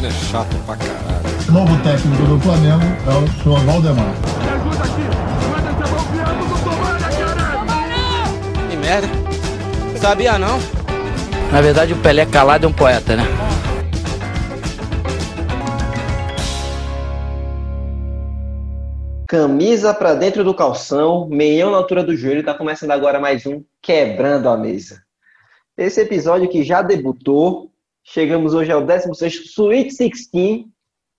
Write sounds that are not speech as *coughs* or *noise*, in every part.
Damasceno é chato pra caralho. O novo técnico do Flamengo é o senhor Valdemar. Que merda. Sabia não? Na verdade, o Pelé calado é um poeta, né? Camisa pra dentro do calção, meião na altura do joelho, tá começando agora mais um Quebrando a Mesa. Esse episódio que já debutou, chegamos hoje ao 16º Sweet 16.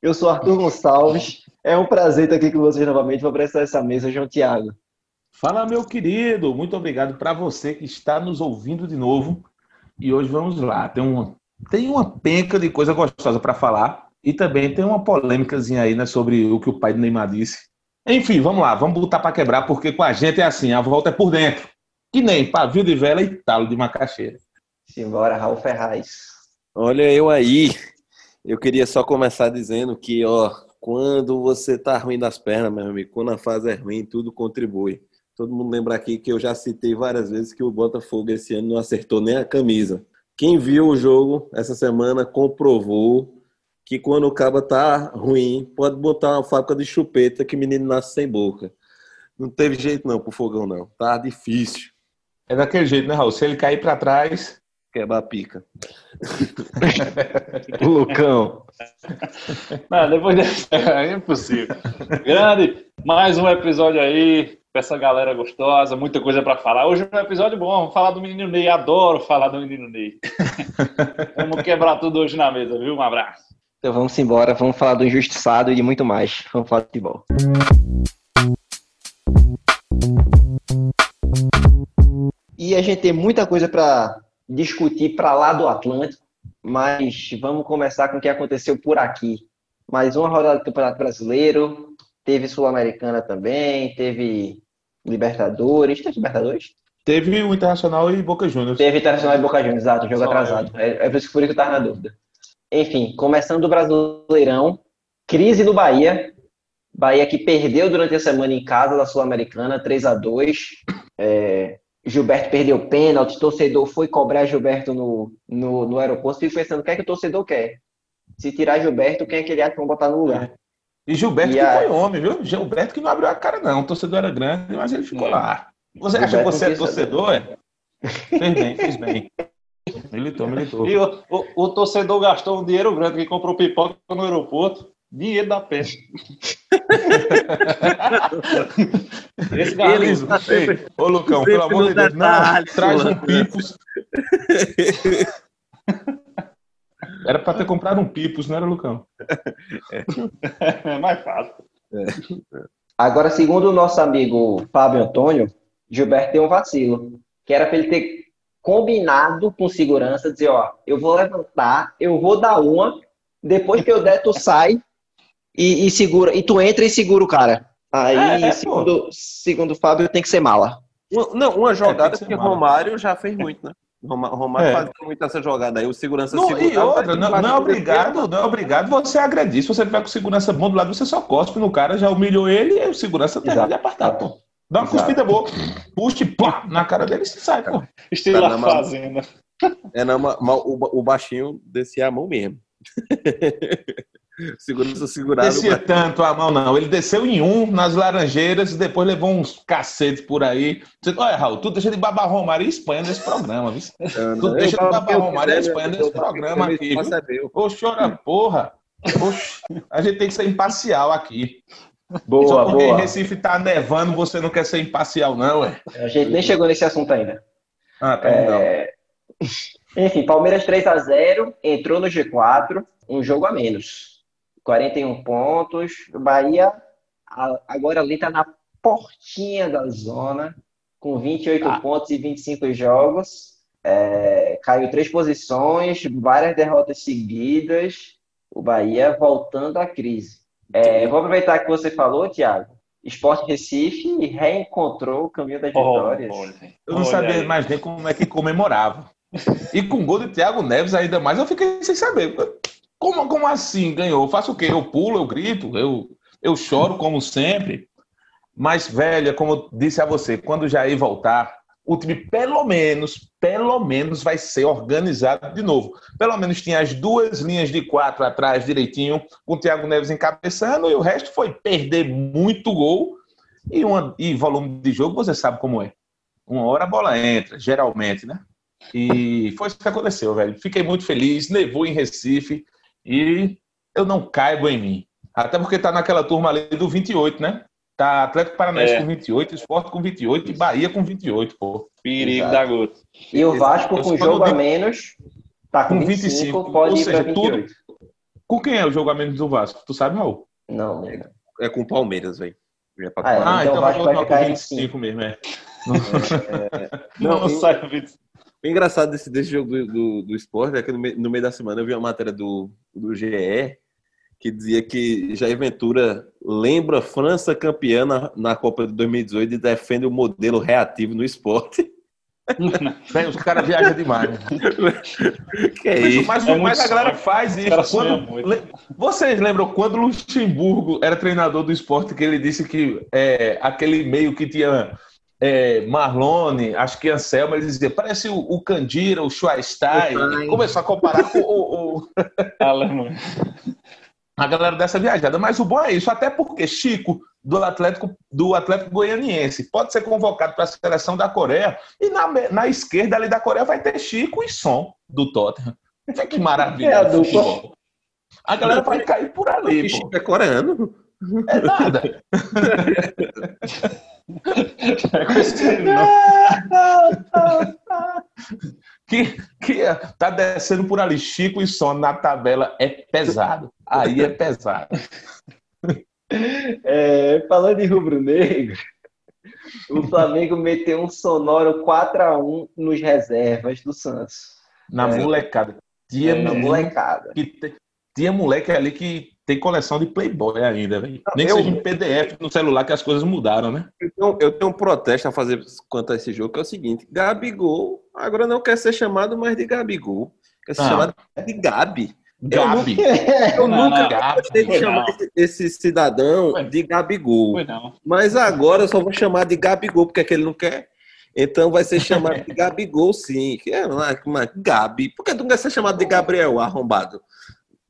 Eu sou Arthur Gonçalves. É um prazer estar aqui com vocês novamente. Vou apresentar essa mesa, João Tiago. Fala, meu querido. Muito obrigado para você que está nos ouvindo de novo. E hoje vamos lá. Tem uma, tem uma penca de coisa gostosa para falar. E também tem uma polêmicazinha aí, né, sobre o que o pai do Neymar disse. Enfim, vamos lá, vamos botar para quebrar, porque com a gente é assim, a volta é por dentro. Que nem pavio de vela e talo de macaxeira. Simbora, Raul Ferraz. Olha eu aí. Eu queria só começar dizendo que, ó, quando você tá ruim das pernas, meu amigo, quando a fase é ruim, tudo contribui. Todo mundo lembra aqui que eu já citei várias vezes que o Botafogo esse ano não acertou nem a camisa. Quem viu o jogo essa semana comprovou que quando o cabo tá ruim, pode botar uma fábrica de chupeta que menino nasce sem boca. Não teve jeito não pro fogão, não. Tá difícil. É daquele jeito, né, Raul? Se ele cair para trás. Quebra a pica. *laughs* o Lucão. Não, depois dessa. *laughs* É impossível. Grande, mais um episódio aí com essa galera gostosa, muita coisa para falar. Hoje é um episódio bom, vamos falar do menino Ney. Adoro falar do menino Ney. *laughs* vamos quebrar tudo hoje na mesa, viu? Um abraço. Então vamos embora, vamos falar do injustiçado e de muito mais. Vamos falar de futebol. E a gente tem muita coisa para discutir para lá do Atlântico, mas vamos começar com o que aconteceu por aqui. Mais uma rodada do Campeonato Brasileiro, teve Sul-Americana também, teve Libertadores. Teve Libertadores? Teve o Internacional e Boca Juniors. Teve Internacional e Boca Juniors, exato, jogo Só atrasado. É, é por isso que eu estava na dúvida. Enfim, começando do Brasileirão, crise no Bahia. Bahia que perdeu durante a semana em casa da Sul-Americana, 3 a 2 é, Gilberto perdeu pênalti, torcedor foi cobrar Gilberto no, no, no aeroporto. Fico pensando, o que é que o torcedor quer? Se tirar Gilberto, quem é que ele acha que vão botar no lugar? E Gilberto e que a... foi homem, viu? Gilberto que não abriu a cara, não. O torcedor era grande, mas ele ficou é. lá. Você Gilberto acha que você é torcedor? É? Fez bem, fez bem. *laughs* Militou, militou. E o, o, o, torcedor gastou um dinheiro grande que comprou pipoca no aeroporto. Dinheiro da peste. *laughs* Esse garoto. Ô, Lucão, pelo amor de Deus, não, traz um pipos. *laughs* Era para ter comprado um pipos, não era, Lucão? É, é mais fácil. É. Agora, segundo o nosso amigo Fábio Antônio, Gilberto tem um vacilo. Que era para ele ter combinado com segurança, dizer, ó, eu vou levantar, eu vou dar uma, depois que eu der, tu sai e, e segura, e tu entra e segura o cara. Aí, é, é, segundo, segundo o Fábio, tem que ser mala. Não, uma jogada é, que, que Romário já fez muito, né? Romário é. fazia muito essa jogada aí, o segurança não, E outra, não, não, é obrigado, não é obrigado você agredir. Se você tiver com segurança bom do lado, você só cospe no cara, já humilhou ele e o segurança tem de apartar, pô. Dá uma Exato. cuspida boa, puxa e na cara dele e sai, pô. Estilo tá fazenda. É, não, o, o baixinho descia a mão mesmo. *laughs* Segurança segurava. Descia tanto a mão, não. Ele desceu em um nas Laranjeiras e depois levou uns cacetes por aí. Você, olha, Raul, tu deixa de babar Romário e Espanha nesse programa, viu? tu deixa de babar Romário e Espanha nesse programa aqui. Ô, chora porra. Oxe, a gente tem que ser imparcial aqui. Boa, Só porque boa. em Recife tá nevando, você não quer ser imparcial, não, ué? A gente nem chegou nesse assunto ainda. Ah, tá é... Enfim, Palmeiras 3 a 0 entrou no G4, um jogo a menos. 41 pontos. Bahia agora ali tá na portinha da zona, com 28 ah. pontos e 25 jogos. É, caiu três posições, várias derrotas seguidas. O Bahia voltando à crise. É, vou aproveitar que você falou, Thiago. Esporte Recife reencontrou o caminho das vitórias. Oh, eu não sabia aí. mais nem como é que comemorava. E com o gol de Thiago Neves ainda mais, eu fiquei sem saber. Como, como assim ganhou? Eu faço o quê? Eu pulo, eu grito, eu, eu choro como sempre. Mas, velha, como eu disse a você, quando o Jair voltar, o time pelo menos, pelo menos vai ser organizado de novo. Pelo menos tinha as duas linhas de quatro atrás direitinho, com o Thiago Neves encabeçando, e o resto foi perder muito gol e, uma, e volume de jogo, você sabe como é. Uma hora a bola entra, geralmente, né? E foi isso que aconteceu, velho. Fiquei muito feliz, nevou em Recife e eu não caibo em mim. Até porque tá naquela turma ali do 28, né? Tá Atlético Paranaense É. com 28, Esporte com 28 e Bahia com 28, pô. Perigo Exato. da gota. E o Vasco Eu com jogo não a digo- menos, tá com Com 25, 25, pode ou ir seja, pra tudo- 28. Com quem é o jogo a menos do Vasco? Tu sabe, Raul? Não, não. É com o Palmeiras, velho. É Ah, é. Ah, então então, o vai Vasco vai ficar com em 25 mesmo, é. *laughs* *laughs* Não, Não, sai 20. O engraçado desse, desse jogo do, do, do esporte é que no meio, no meio da semana eu vi uma matéria do, do GE que dizia que Jair Ventura lembra a França campeã na, na Copa de 2018 e defende o modelo reativo no esporte. *laughs* Velho, os caras viajam demais. né? que é Mas, isso? mas, É mas a galera faz isso. Quando- le- Vocês lembram quando o Luxemburgo era treinador do esporte que ele disse que é, aquele meio que tinha é, Marlone, acho que Anselmo, ele dizia, parece o, o Candira, o Schweinstein. Começou a comparar com o, o- *laughs* Alemanha. a galera dessa viajada. Mas o bom é isso, até porque Chico, do Atlético, do Atlético Goianiense, pode ser convocado para a seleção da Coreia, e na, na esquerda ali da Coreia vai ter Chico e Som do Tottenham. Que maravilha É a do futebol. A galera vai cair por ali. Chico é coreano. É nada. *laughs* É. Que, que tá descendo por ali. Chico e Som na tabela é pesado. Aí é pesado. É, falando em rubro-negro, o Flamengo meteu um sonoro 4x1 nos reservas do Santos. Na É. molecada. Tinha, Na menino molecada. que tinha moleque ali que tem coleção de Playboy ainda, velho. Nem eu- seja em PDF no celular que as coisas mudaram, né? Eu tenho, eu tenho um protesto a fazer quanto a esse jogo, que é o seguinte: Gabigol agora não quer ser chamado mais de Gabigol, quer ser Não. chamado de Gabi. Gabi. *laughs* Eu nunca. Gabi. gostei de chamar esse, esse cidadão Foi. de Gabigol. Mas agora eu só vou chamar de Gabigol, porque é que ele não quer. Então vai ser chamado de *laughs* Gabigol, sim. Que é uma, uma Gabi. Por que tu não quer ser chamado de Gabriel, arrombado?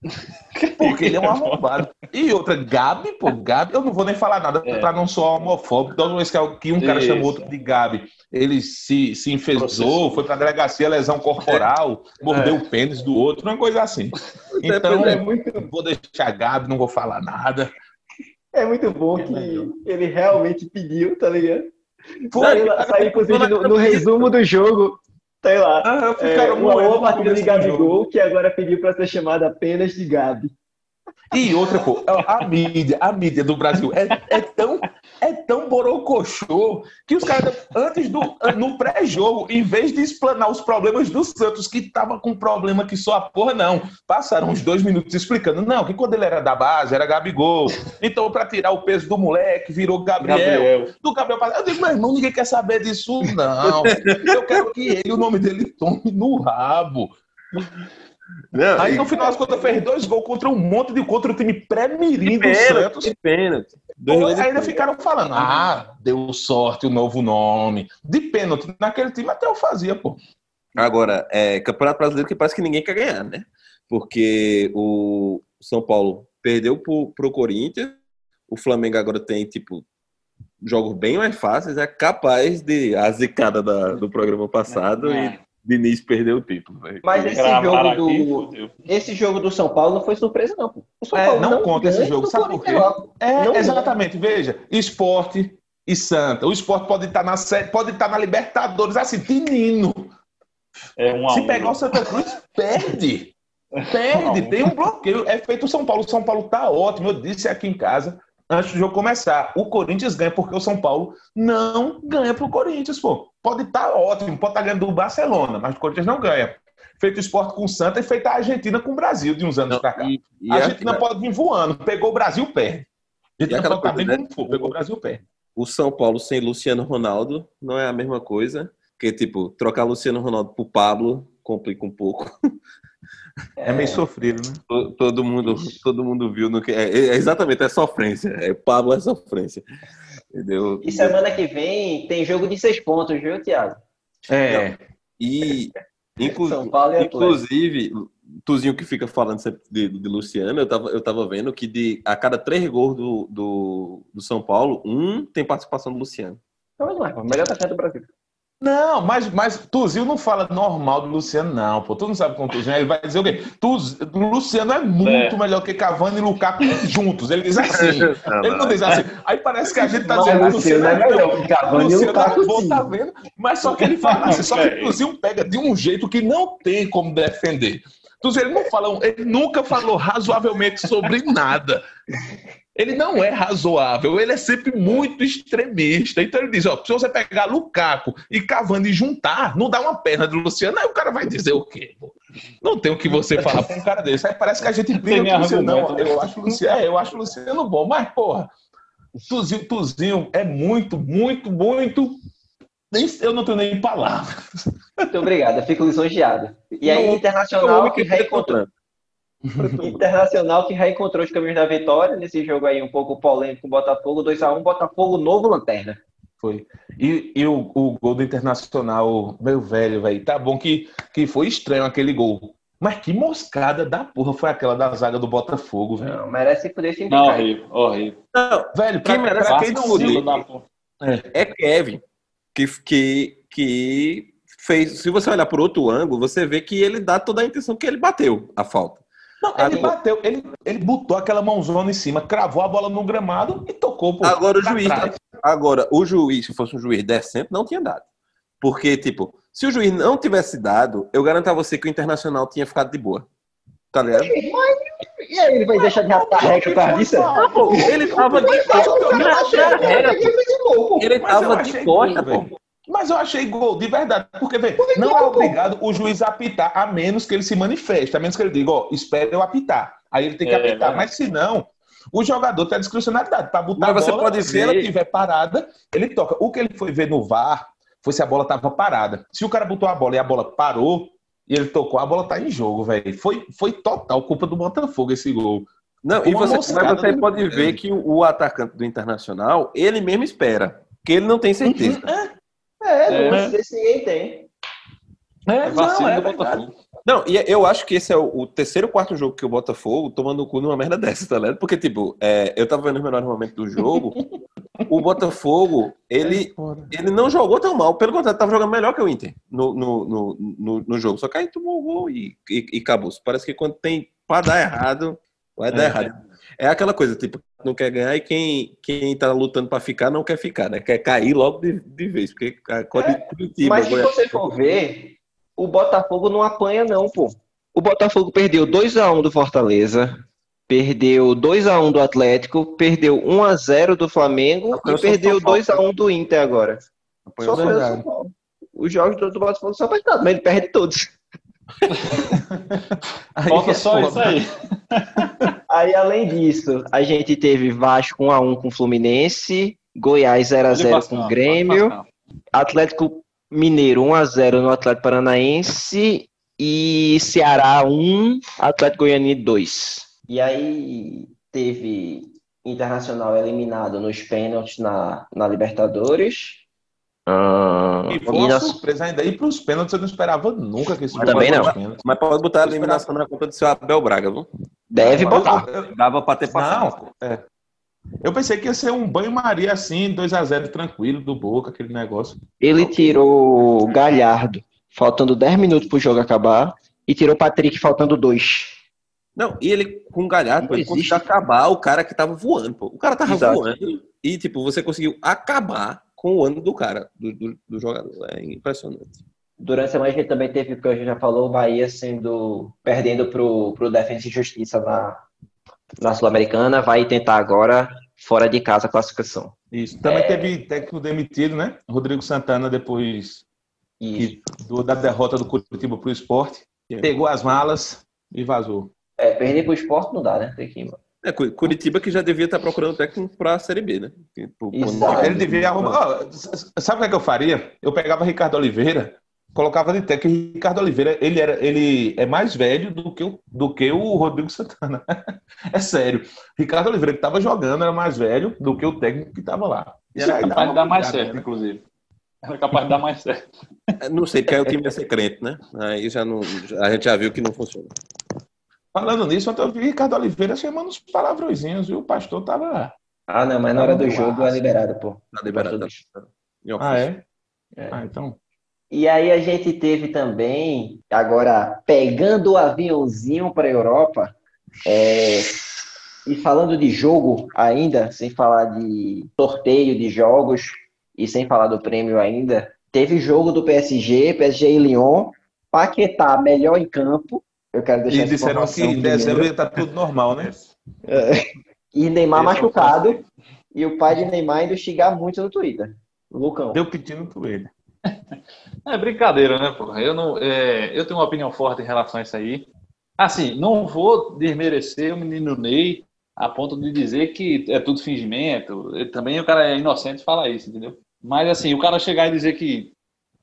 *laughs* Porque ele é um arrombado. E outra, Gabi, pô, Gabi, eu não vou nem falar nada É. pra não soar homofóbico. Toda vez que um cara Isso. chamou outro de Gabi, ele se, se enfesou, foi pra delegacia, lesão corporal, mordeu É. o pênis do outro, uma coisa assim. *laughs* É, Então, é. muito, vou deixar Gabi, não vou falar nada. é muito bom que ele realmente pediu, tá ligado? Foi, saiu inclusive, no, no resumo do jogo, sei lá. Ah, É, ficaram uma boa partida de. Gabigol, que agora pediu pra ser chamada apenas de Gabi. E outra, pô, a mídia, a mídia do Brasil é, é tão, é tão borocochô que os caras, antes do, no pré-jogo, em vez de explanar os problemas do Santos, que tava com problema que só a porra, não. Passaram uns dois minutos explicando, não, que quando ele era da base, era Gabigol. Então, pra tirar o peso do moleque, virou Gabriel. Gabriel. Do Gabriel Eu digo, meu irmão, ninguém quer saber disso, não. Eu quero que ele, o nome dele, tome no rabo. Não, Aí e- no final das contas fez dois gols contra um monte de contra o time pré-mirim de do pênalti, Santos. de pênalti. Dois ainda pênalti. ficaram falando, ah, deu sorte o novo nome. De pênalti, naquele time até eu fazia, pô. Agora, é Campeonato Brasileiro que parece que ninguém quer ganhar, né? Porque o São Paulo perdeu pro, pro Corinthians, o Flamengo agora tem, tipo, jogos bem mais fáceis, é capaz de a zicada da- do programa passado É. e Diniz perdeu o título. velho. Mas esse jogo aqui, do. fodeu. Esse jogo do São Paulo não foi surpresa, não. pô. O São É, Paulo não conta esse ganha jogo, do sabe por pô. É, Não, exatamente, veja, esporte e Santa. O esporte pode estar na sé- pode estar na Libertadores, assim, tinino. É um Se um. pegar o Santa Cruz, perde. *laughs* Perde, tem um bloqueio. É feito o São Paulo. O São Paulo tá ótimo. Eu disse aqui em casa, antes do jogo começar. O Corinthians ganha porque o São Paulo não ganha pro Corinthians, pô. Pode estar ótimo, pode estar ganhando do Barcelona, mas o Corinthians não ganha. Feito o esporte com o Santa e feito a Argentina com o Brasil de uns anos Não, pra cá. e, e a a- Argentina pode vir voando. Pegou o Brasil, perde. A estar bem coisa, né? como for. Pegou o Brasil, perde. o São Paulo sem Luciano Ronaldo não é a mesma coisa. Porque, tipo, trocar Luciano Ronaldo pro Pablo complica um pouco. *laughs* É meio sofrido, né? To- Todo mundo, todo mundo viu no que. É, é exatamente, é sofrência. É Pablo é sofrência. Entendeu? E semana que vem tem jogo de seis pontos, viu, Thiago? É. E, inclu- São Paulo e Atlético. inclusive, Tuzinho que fica falando de, de Luciano, eu tava, eu tava vendo que de, a cada três gols do, do, do São Paulo, um tem participação do Luciano. Então, é, pô, melhor atacante do Brasil. Não, mas, mas Tuzil não fala normal do Luciano, não, pô. Tu não sabe com o Tuzil, ele vai dizer o quê? Tuz, Luciano é muito É. melhor que Cavani e Lukaku juntos. Ele diz assim. *laughs* ele não diz assim. Aí parece que a gente tá Mas dizendo que Luciano é melhor que Cavani e Luciano Lukaku, Arthur sim. tá vendo, mas só que ele fala assim, só que *laughs* É. o Tuzil pega de um jeito que não tem como defender. Tuzil, ele não fala, ele nunca falou razoavelmente sobre nada. Ele não é razoável, ele é sempre muito extremista. Então ele diz: ó, se você pegar Lukaku e Cavani e juntar, não dá uma perna do Luciano, aí o cara vai dizer o quê? Não tem o que você falar pra um cara desse. Aí parece que a gente briga com o Luciano. Não, argumento, né? eu acho o Luciano, é, eu acho o Luciano bom, mas, porra, Tuzinho, Tuzinho é muito, muito, muito. Eu não tenho nem palavras. Muito obrigado, eu fico lisonjeado. E aí, Não, Internacional que reencontrou. Internacional que reencontrou os caminhos da vitória nesse jogo aí um pouco polêmico com o Botafogo, 2x1, Botafogo, novo lanterna. Foi. E, e o, o gol do Internacional, meu velho, velho, tá bom que, que foi estranho aquele gol. Mas que moscada da porra foi aquela da zaga do Botafogo, velho. Não, merece poder sim Não, horrível, horrível. Não, Velho, pra, Quem merece pra quem não da porra. é Kevin, que, que, que fez. Se você olhar por outro ângulo, você vê que ele dá toda a intenção que ele bateu a falta. Não, ele Agora- bateu, ele, ele botou aquela mãozona em cima, cravou a bola no gramado e tocou, pô. Agora o juiz, trás. agora o juiz, se fosse um juiz decente, não tinha dado. Porque, tipo, se o juiz não tivesse dado, eu garanto a você que o Internacional tinha ficado de boa. Tá ligado? E aí, ele vai deixar de ratar a regra por causa disso? Ele tava de Ele Mas tava velho. pô. Mas eu achei gol, de verdade. Porque, velho, não é obrigado o juiz a apitar, a menos que ele se manifeste, a menos que ele diga, ó, espera eu apitar. Aí ele tem que É, apitar. é. Mas se não, o jogador tem a discricionalidade para botar Mas a você bola, pode se ver- ela estiver parada, ele toca. O que ele foi ver no VAR foi se a bola tava parada. Se o cara botou a bola e a bola parou, e ele tocou, a bola tá em jogo, velho. Foi, foi total culpa do Botafogo esse gol. Não, e você, mas você do- pode ver que o, o atacante do Internacional, ele mesmo espera. Que ele não tem certeza. É, É. não sei se ninguém tem. É, É não, é. Botafogo. Não, e eu acho que esse é o, o terceiro ou quarto jogo que o Botafogo tomando o cu numa merda dessa, tá ligado? Porque, tipo, é, eu tava vendo os melhores momentos do jogo. o Botafogo, ele, ele não jogou tão mal. Pelo contrário, tava jogando melhor que o Inter no, no, no, no, no jogo. Só que aí tomou o gol e, e, e acabou. Parece que quando tem pra dar errado, vai dar É. errado. É aquela coisa, tipo, não quer ganhar e quem, quem tá lutando pra ficar não quer ficar, né? Quer cair logo de, de vez. Porque a Curitiba, Mas se você for ver, o Botafogo não apanha, não, pô. O Botafogo perdeu 2x1 do Fortaleza, perdeu 2x1 do Atlético, perdeu 1x0 do Flamengo Apanhou e perdeu São Paulo. 2x1 do Inter agora. apanhou Só foi o. São Paulo. Os jogos do, do Botafogo só faz nada, mas ele perde todos. Aí Falta é só foda. isso aí. Aí, além disso, a gente teve Vasco 1x1 com o Fluminense, Goiás 0x0 com Grêmio. Atlético Mineiro 1x0 no Atlético Paranaense e Ceará 1, Atlético Goianiense 2. E aí teve Internacional eliminado nos pênaltis na, na Libertadores. Ah, E foi uma surpresa ainda. E pros pênaltis eu não esperava nunca que esse Mas jogo também não. pênaltis. Mas pode botar a eliminação na conta do seu Abel Braga, viu? deve botar. eu- Dava pra ter passado. Não, é. Eu pensei que ia ser um banho-maria assim, 2x0 tranquilo do Boca, aquele negócio. Ele tirou Galhardo, faltando 10 minutos pro jogo acabar, e tirou Patrick, faltando 2. Não, e ele com o Galhardo, Não ele conseguiu acabar o cara que tava voando, pô. O cara tava Exato. voando e, tipo, você conseguiu acabar com o ano do cara, do, do, do jogador. É impressionante. Durante a semana a gente também teve, o que a gente já falou, o Bahia sendo perdendo pro, pro Defensa e Justiça na, na Sul-Americana, vai tentar agora fora de casa a classificação. Isso. Também É. teve técnico demitido, né? Rodrigo Santana, depois E que- do- da derrota do Curitiba pro esporte, pegou as malas e vazou. é, perder pro esporte não dá, né? Tem que... É, Cu- Curitiba que já devia estar procurando técnico pra Série B, né? Tipo, Ele devia arrumar. S- sabe o que, é que eu faria? Eu pegava Ricardo Oliveira, colocava de técnico. e Ricardo Oliveira, ele, era, ele é mais velho do que o, do que o Rodrigo Santana. *laughs* é sério. Ricardo Oliveira, que estava jogando, era mais velho do que o técnico que estava lá. Isso aí Vai uma dar mais certo, né? inclusive. Era capaz de dar mais certo. Não sei, porque aí o time ia ser crente, né? Aí já não. A gente já viu que não funciona. Falando nisso, ontem eu vi Ricardo Oliveira chamando uns palavrõezinhos e o pastor tava. Ah, não, mas na hora do jogo é liberado, pô. Tá liberado. Tá. Ah, é? é? Ah, então. E aí a gente teve também, agora pegando o aviãozinho para a Europa, é, e falando de jogo ainda, sem falar de sorteio de jogos e sem falar do prêmio ainda, teve jogo do PSG, PSG e Lyon, Paquetá melhor em campo. Eu quero deixar E disseram que em dezembro ia estar tá tudo normal, né? É, e Neymar machucado. E o pai de Neymar indo xingar muito no Twitter. Lucão. Deu pedindo por ele. É brincadeira, né, porra? Eu, não, é, eu tenho uma opinião forte em relação a isso aí. Assim, não vou desmerecer o menino Ney a ponto de dizer que é tudo fingimento. também o cara é inocente falar isso, entendeu? Mas assim, o cara chegar e dizer que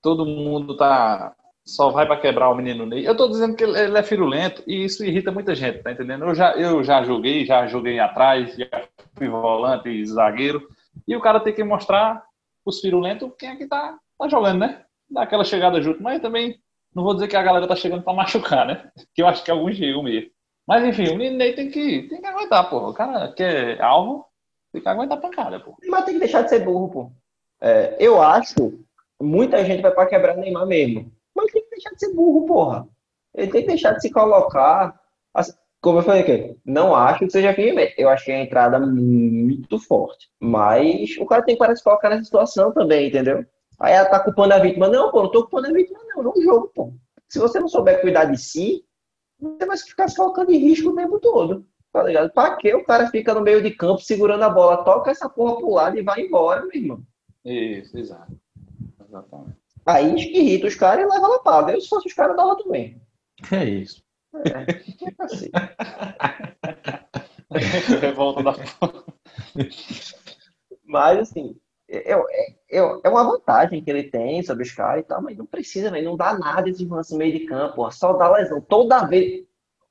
todo mundo tá só vai para quebrar o menino Ney. Eu tô dizendo que ele é firulento e isso irrita muita gente, tá entendendo? Eu já, eu já joguei, já joguei atrás, já fui volante e zagueiro. E o cara tem que mostrar os firulentos quem é que tá tá jogando, né? Dá aquela chegada junto, mas também não vou dizer que a galera tá chegando pra machucar, né? *laughs* Que eu acho que alguns chegam mesmo. Mas enfim, o menino aí tem que, tem que aguentar, pô. O cara que é alvo, tem que aguentar pancada, pô. Mas tem que deixar de ser burro, pô. É, eu acho, muita gente vai pra quebrar Neymar mesmo. Deixar de ser burro, porra. Ele tem que deixar de se colocar. Como eu falei aqui, não acho que seja firme. Eu achei a entrada muito forte. Mas o cara tem que parar de se colocar nessa situação também, entendeu? Aí ela tá culpando a vítima. Não, pô, não tô culpando a vítima, não. Não jogo, pô. Se você não souber cuidar de si, você vai ficar se colocando em risco o tempo todo. Tá ligado? Pra que o cara fica no meio de campo segurando a bola? Toca essa porra pro lado e vai embora, meu irmão. Isso, exato. Exatamente. Aí irrita os caras e leva a lapada. Eu, se fosse os caras, dava também. É isso. É, é *laughs* assim. Revolta da *laughs* Mas, assim, é, é, é uma vantagem que ele tem sobre os caras e tal, mas não precisa, véio, não dá nada esse lance no meio de campo, só dá lesão. Toda vez.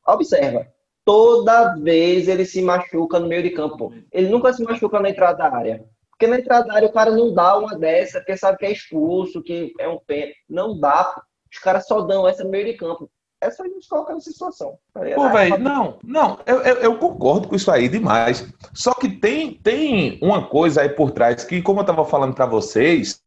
Observa, toda vez ele se machuca no meio de campo. Ele nunca se machuca na entrada da área. Porque na entrada da área o cara não dá uma dessa, porque sabe que é expulso, que é um pé. Não dá. Os caras só dão essa no meio de campo é só nos colocar nessa situação. Tá Pô, velho, não, não, eu, eu, eu, concordo com isso aí demais. Só que tem, tem uma coisa aí por trás que, como eu estava falando para vocês,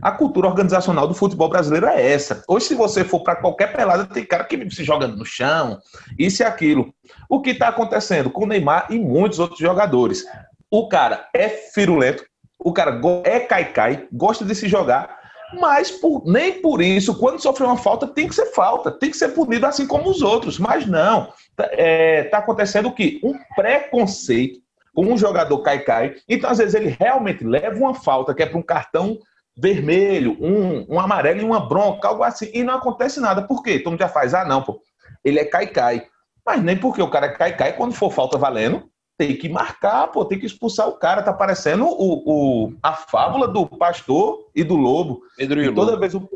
a cultura organizacional do futebol brasileiro é essa. Hoje, se você for para qualquer pelada, tem cara que se joga no chão, isso e aquilo. O que está acontecendo com o Neymar e muitos outros jogadores? O cara é firulento, o cara é caicai, gosta de se jogar, mas por, nem por isso, quando sofre uma falta, tem que ser falta, tem que ser punido assim como os outros. Mas não, está é, tá acontecendo o quê? Um preconceito com um jogador cai-cai. Então, às vezes, ele realmente leva uma falta que é para um cartão vermelho, um, um amarelo e uma bronca, algo assim, e não acontece nada. Por quê? Todo mundo já faz, ah, não, pô, ele é cai-cai. Mas nem porque o cara é cai-cai, quando for falta valendo, tem que marcar, pô, tem que expulsar o cara. Tá parecendo o, o, a fábula do pastor e do lobo. Pedro e, e toda lobo. vez o,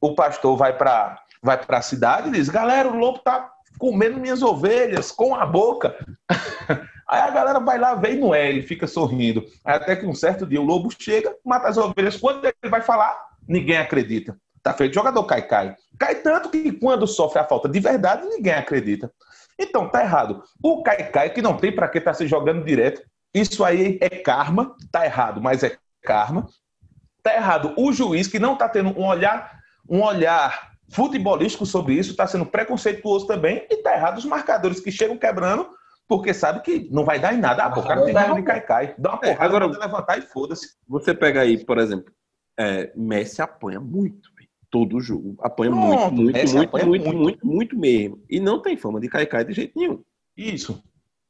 o pastor vai para vai a cidade e diz: galera, o lobo tá comendo minhas ovelhas com a boca. *laughs* Aí a galera vai lá, vem no é, ele fica sorrindo. Aí até que um certo dia o lobo chega, mata as ovelhas. Quando ele vai falar, ninguém acredita. Tá feito. Jogador cai, cai. Cai tanto que quando sofre a falta de verdade, ninguém acredita. Então, tá errado. O Caicai, que não tem para que estar tá se jogando direto, isso aí é karma, tá errado, mas é karma. Tá errado o juiz, que não tá tendo um olhar, um olhar futebolístico sobre isso, tá sendo preconceituoso também, e tá errado os marcadores que chegam quebrando, porque sabe que não vai dar em nada. Ah, pô, o cara tem medo de Caicai. Dá uma é, porrada, agora, levantar e foda-se. Você pega aí, por exemplo, é, Messi apanha muito todo o jogo. Apanha Pronto, muito, muito, muito, apanha muito, muito, muito, muito, mesmo. E não tem fama de cair cai de jeito nenhum. Isso.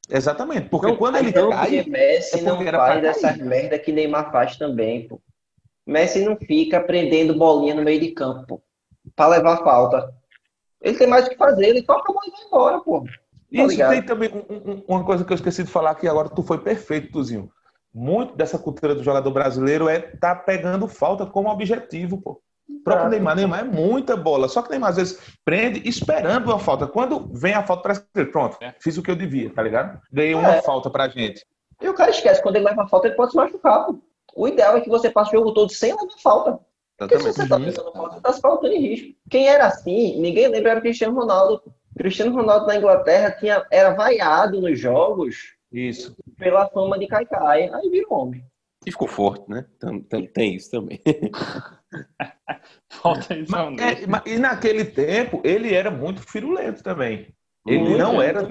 Exatamente. Porque não, quando ele então, cai. Messi é não faz dessas merda que Neymar faz também, pô. Messi não fica prendendo bolinha no meio de campo, pô, pra levar falta. Ele tem mais o que fazer, ele toca a bola e vai embora, pô. Tá Isso ligado? tem também um, um, uma coisa que eu esqueci de falar aqui agora, tu foi perfeito, Tuzinho. Muito dessa cultura do jogador brasileiro é tá pegando falta como objetivo, pô. O próprio Neymar, Neymar é muita bola. Só que Neymar às vezes prende esperando uma falta. Quando vem a falta, parece que pronto, é. fiz o que eu devia, tá ligado? Ganhei uma é. falta pra gente. E o cara esquece, quando ele leva a falta, ele pode se machucar. Pô. O ideal é que você passe o jogo todo sem levar falta. Porque se você tá pensando falta, tá se faltando em risco. Quem era assim, ninguém lembra era o Cristiano Ronaldo. Cristiano Ronaldo na Inglaterra tinha, era vaiado nos jogos Isso. pela fama de Caicai. Aí virou homem. E ficou forte, né? Tem, tem, tem isso também. *laughs* *laughs* Falta isso Mas, é, mas- e naquele tempo, ele era muito firulento também. Ele Muito, não é. era.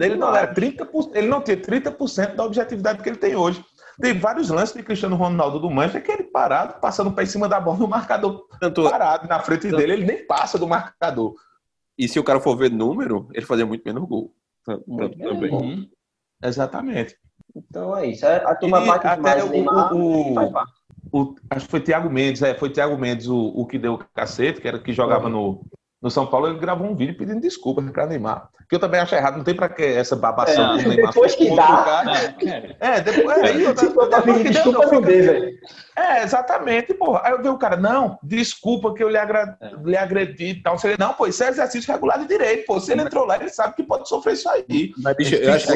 Ele não era 30%, ele não tinha 30% da objetividade que ele tem hoje. Tem vários lances de Cristiano Ronaldo do Manchester que ele parado, passando para cima da bola no marcador Tanto, parado na frente dele, ele nem passa do marcador. e se o cara for ver número, ele fazia muito menos gol. Muito Também. menos. Uhum. Exatamente. Então é isso. A turma E bate até demais o- Neymar, o- faz parte. O- acho que foi Thiago Mendes, é, foi Thiago Mendes o, o que deu o cacete, que era que jogava no, no São Paulo, ele gravou um vídeo pedindo desculpas para Neymar. Que eu também acho errado, não tem para que essa babação É, que o Neymar depois que dá. cara. É, É, depois, é, e Se pedir que deu, desculpa, fica- dê, velho. É, exatamente, porra. Aí eu vi o cara, não, desculpa que eu lhe, agra... lhe agredi e tal. Não, pô, isso é exercício regular de direito, pô. Se ele entrou lá, ele sabe que pode sofrer isso aí. Mas, bicho, eu acho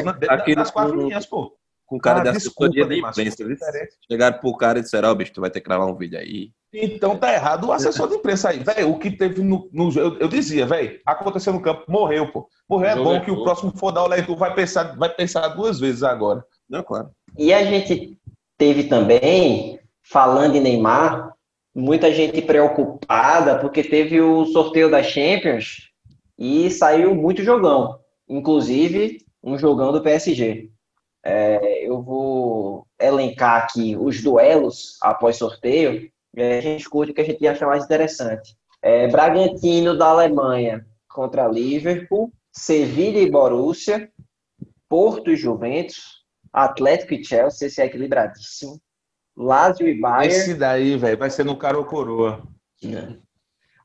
que das quatro linhas, pô. Com cara Ah, desculpa, assessoria de Neymar, imprensa, diferente. Chegaram pro cara e disseram, ó, bicho, tu vai ter que gravar um vídeo aí. Então tá errado o assessor de imprensa aí. Velho, o que teve no. no eu, eu dizia, velho, aconteceu no campo, morreu, pô. Morreu é bom é que o próximo for dar o leitor vai pensar, vai pensar duas vezes agora. Não, claro. E a gente teve também, falando em Neymar, muita gente preocupada porque teve o sorteio da Champions e saiu muito jogão. Inclusive, um jogão do PSG. É, eu vou elencar aqui os duelos após sorteio e aí a gente escuta o que a gente acha mais interessante. É, Bragantino da Alemanha contra Liverpool, Sevilha e Borussia, Porto e Juventus, Atlético e Chelsea, esse é equilibradíssimo. Lazio e Bayern, Esse daí, velho, vai ser no cara ou coroa.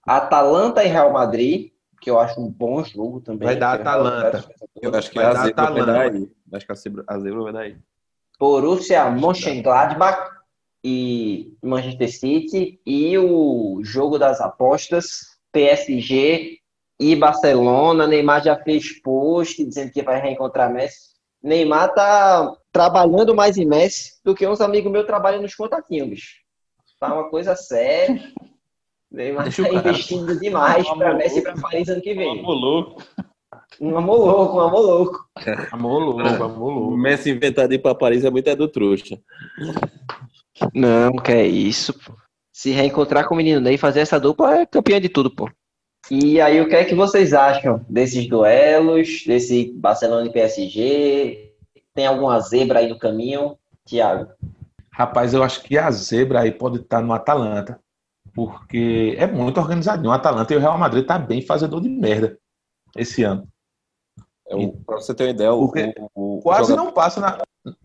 Atalanta e Real Madrid, que eu acho um bom jogo também. Vai dar que é Atalanta. Madrid. Eu acho que Vai a dar zebra vai Atalanta. dar aí. Acho que a zebra, a zebra vai dar aí. Borussia Mönchengladbach e Manchester City e o jogo das apostas PSG e Barcelona. Neymar já fez post dizendo que vai reencontrar Messi. Neymar tá trabalhando mais em Messi do que uns amigos meus trabalham nos contatinhos, bicho. Tá uma coisa séria. Neymar Deixa tá o cara. investindo demais para Amor Messi e louco. para Paris ano que vem. Vamos louco. Um amor louco, um amor louco. Amor louco, amor O louco. Messi inventado ir pra Paris é muito é do trouxa. Não, que é isso, pô. Se reencontrar com o menino Ney e fazer essa dupla é campeão de tudo, pô. E aí, o que é que vocês acham desses duelos, desse Barcelona e PSG? Tem alguma zebra aí no caminho, Thiago? Rapaz, eu acho que a zebra aí pode estar no Atalanta. Porque é muito organizadinho. O Atalanta e o Real Madrid tá bem fazedor de merda esse ano. É o, pra você ter uma ideia, o, o, o Quase jogador, não passa na.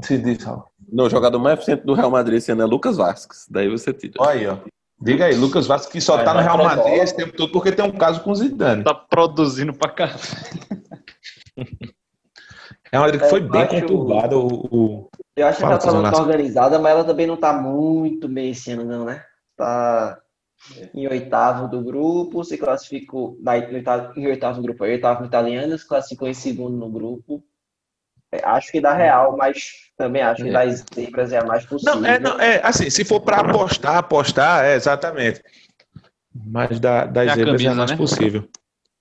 Se diz, Raul. não, o jogador mais eficiente do Real Madrid esse ano é Lucas Vasquez. Daí você tira. Olha aí, ó. Diga aí, Lucas Vasco, que só Vai tá no Real Madrid esse tempo todo porque tem um caso com o Zidane. Tá produzindo pra cá. *laughs* Real Madrid que foi É, bem acho- conturbado. O, o- Eu acho que Fala, a Atalanta tá organizada, mas ela também não tá muito bem esse ano, não, né? Tá em oitavo do grupo, se classificou na- no oitavo- em oitavo do grupo, oitavo no italiano, se classificou em segundo no grupo. É, acho que dá real, mas também acho que É. das zebras é a mais possível. Não, é, não, é assim, se for para apostar, apostar, é exatamente. Mas da, das É a zebras é camisa, mais né? possível.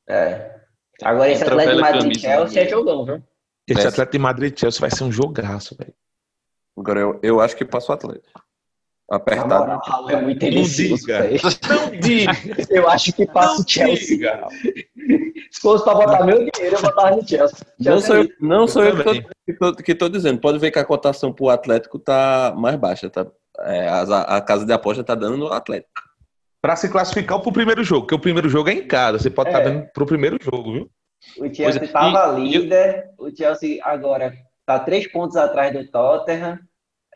É. Agora esse Atlético de a Madrid camisa, Chelsea é né? jogão, viu? Esse. Atlético de Madrid e Chelsea vai ser um jogaço, velho. Agora eu, eu acho que passa o Atlético. Na Apertado. moral, o é muito Não diga. velho. Não diga, *laughs* Eu acho que passa não o Chelsea. diga. Se fosse pra botar meu dinheiro, eu botava no Chelsea. Não Chelsea sou é eu, não sou eu tô, que, tô dizendo. Pode ver que a cotação pro Atlético tá mais baixa. Tá? É, a, a casa de aposta tá dando no Atlético. Para se classificar pro primeiro jogo, porque o primeiro jogo é em casa. Você pode estar É. vendo pro primeiro jogo, viu? O Chelsea é, estava e- líder, o Chelsea agora está três pontos atrás do Tottenham,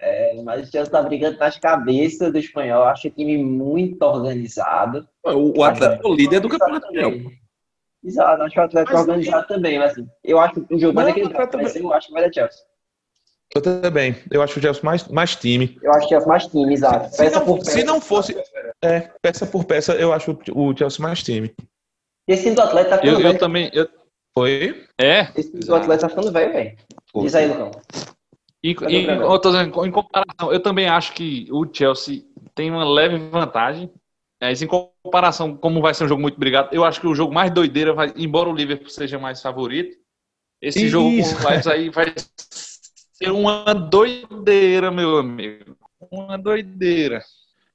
é, mas o Chelsea está brigando nas cabeças do espanhol. Acho o time muito organizado. O, o Atlético é o líder do campeonato. Também. Exato, acho que o Atlético Mas- organizado também, mas assim, eu acho que o jogo Não, vai daquele o Atlético mas eu acho que vai dar Chelsea. Eu também. Eu acho o Chelsea mais, mais time. Eu acho que o Chelsea mais time, exato. Se Peça não- por se peça. não fosse- É, peça por peça, eu acho o Chelsea mais time. Esse time do Atlético tá Eu, ficando eu velho. também. eu- Foi? é. Esse time do Atlético tá ficando velho, velho. Diz aí, Lucão. E, e- dizendo, em comparação, eu também acho que o Chelsea tem uma leve vantagem É, isso em comparação, como vai ser um jogo muito brigado, eu acho que o jogo mais doideira, vai, embora o Liverpool seja mais favorito, esse isso. jogo com o aí vai ser uma doideira, meu amigo. Uma doideira.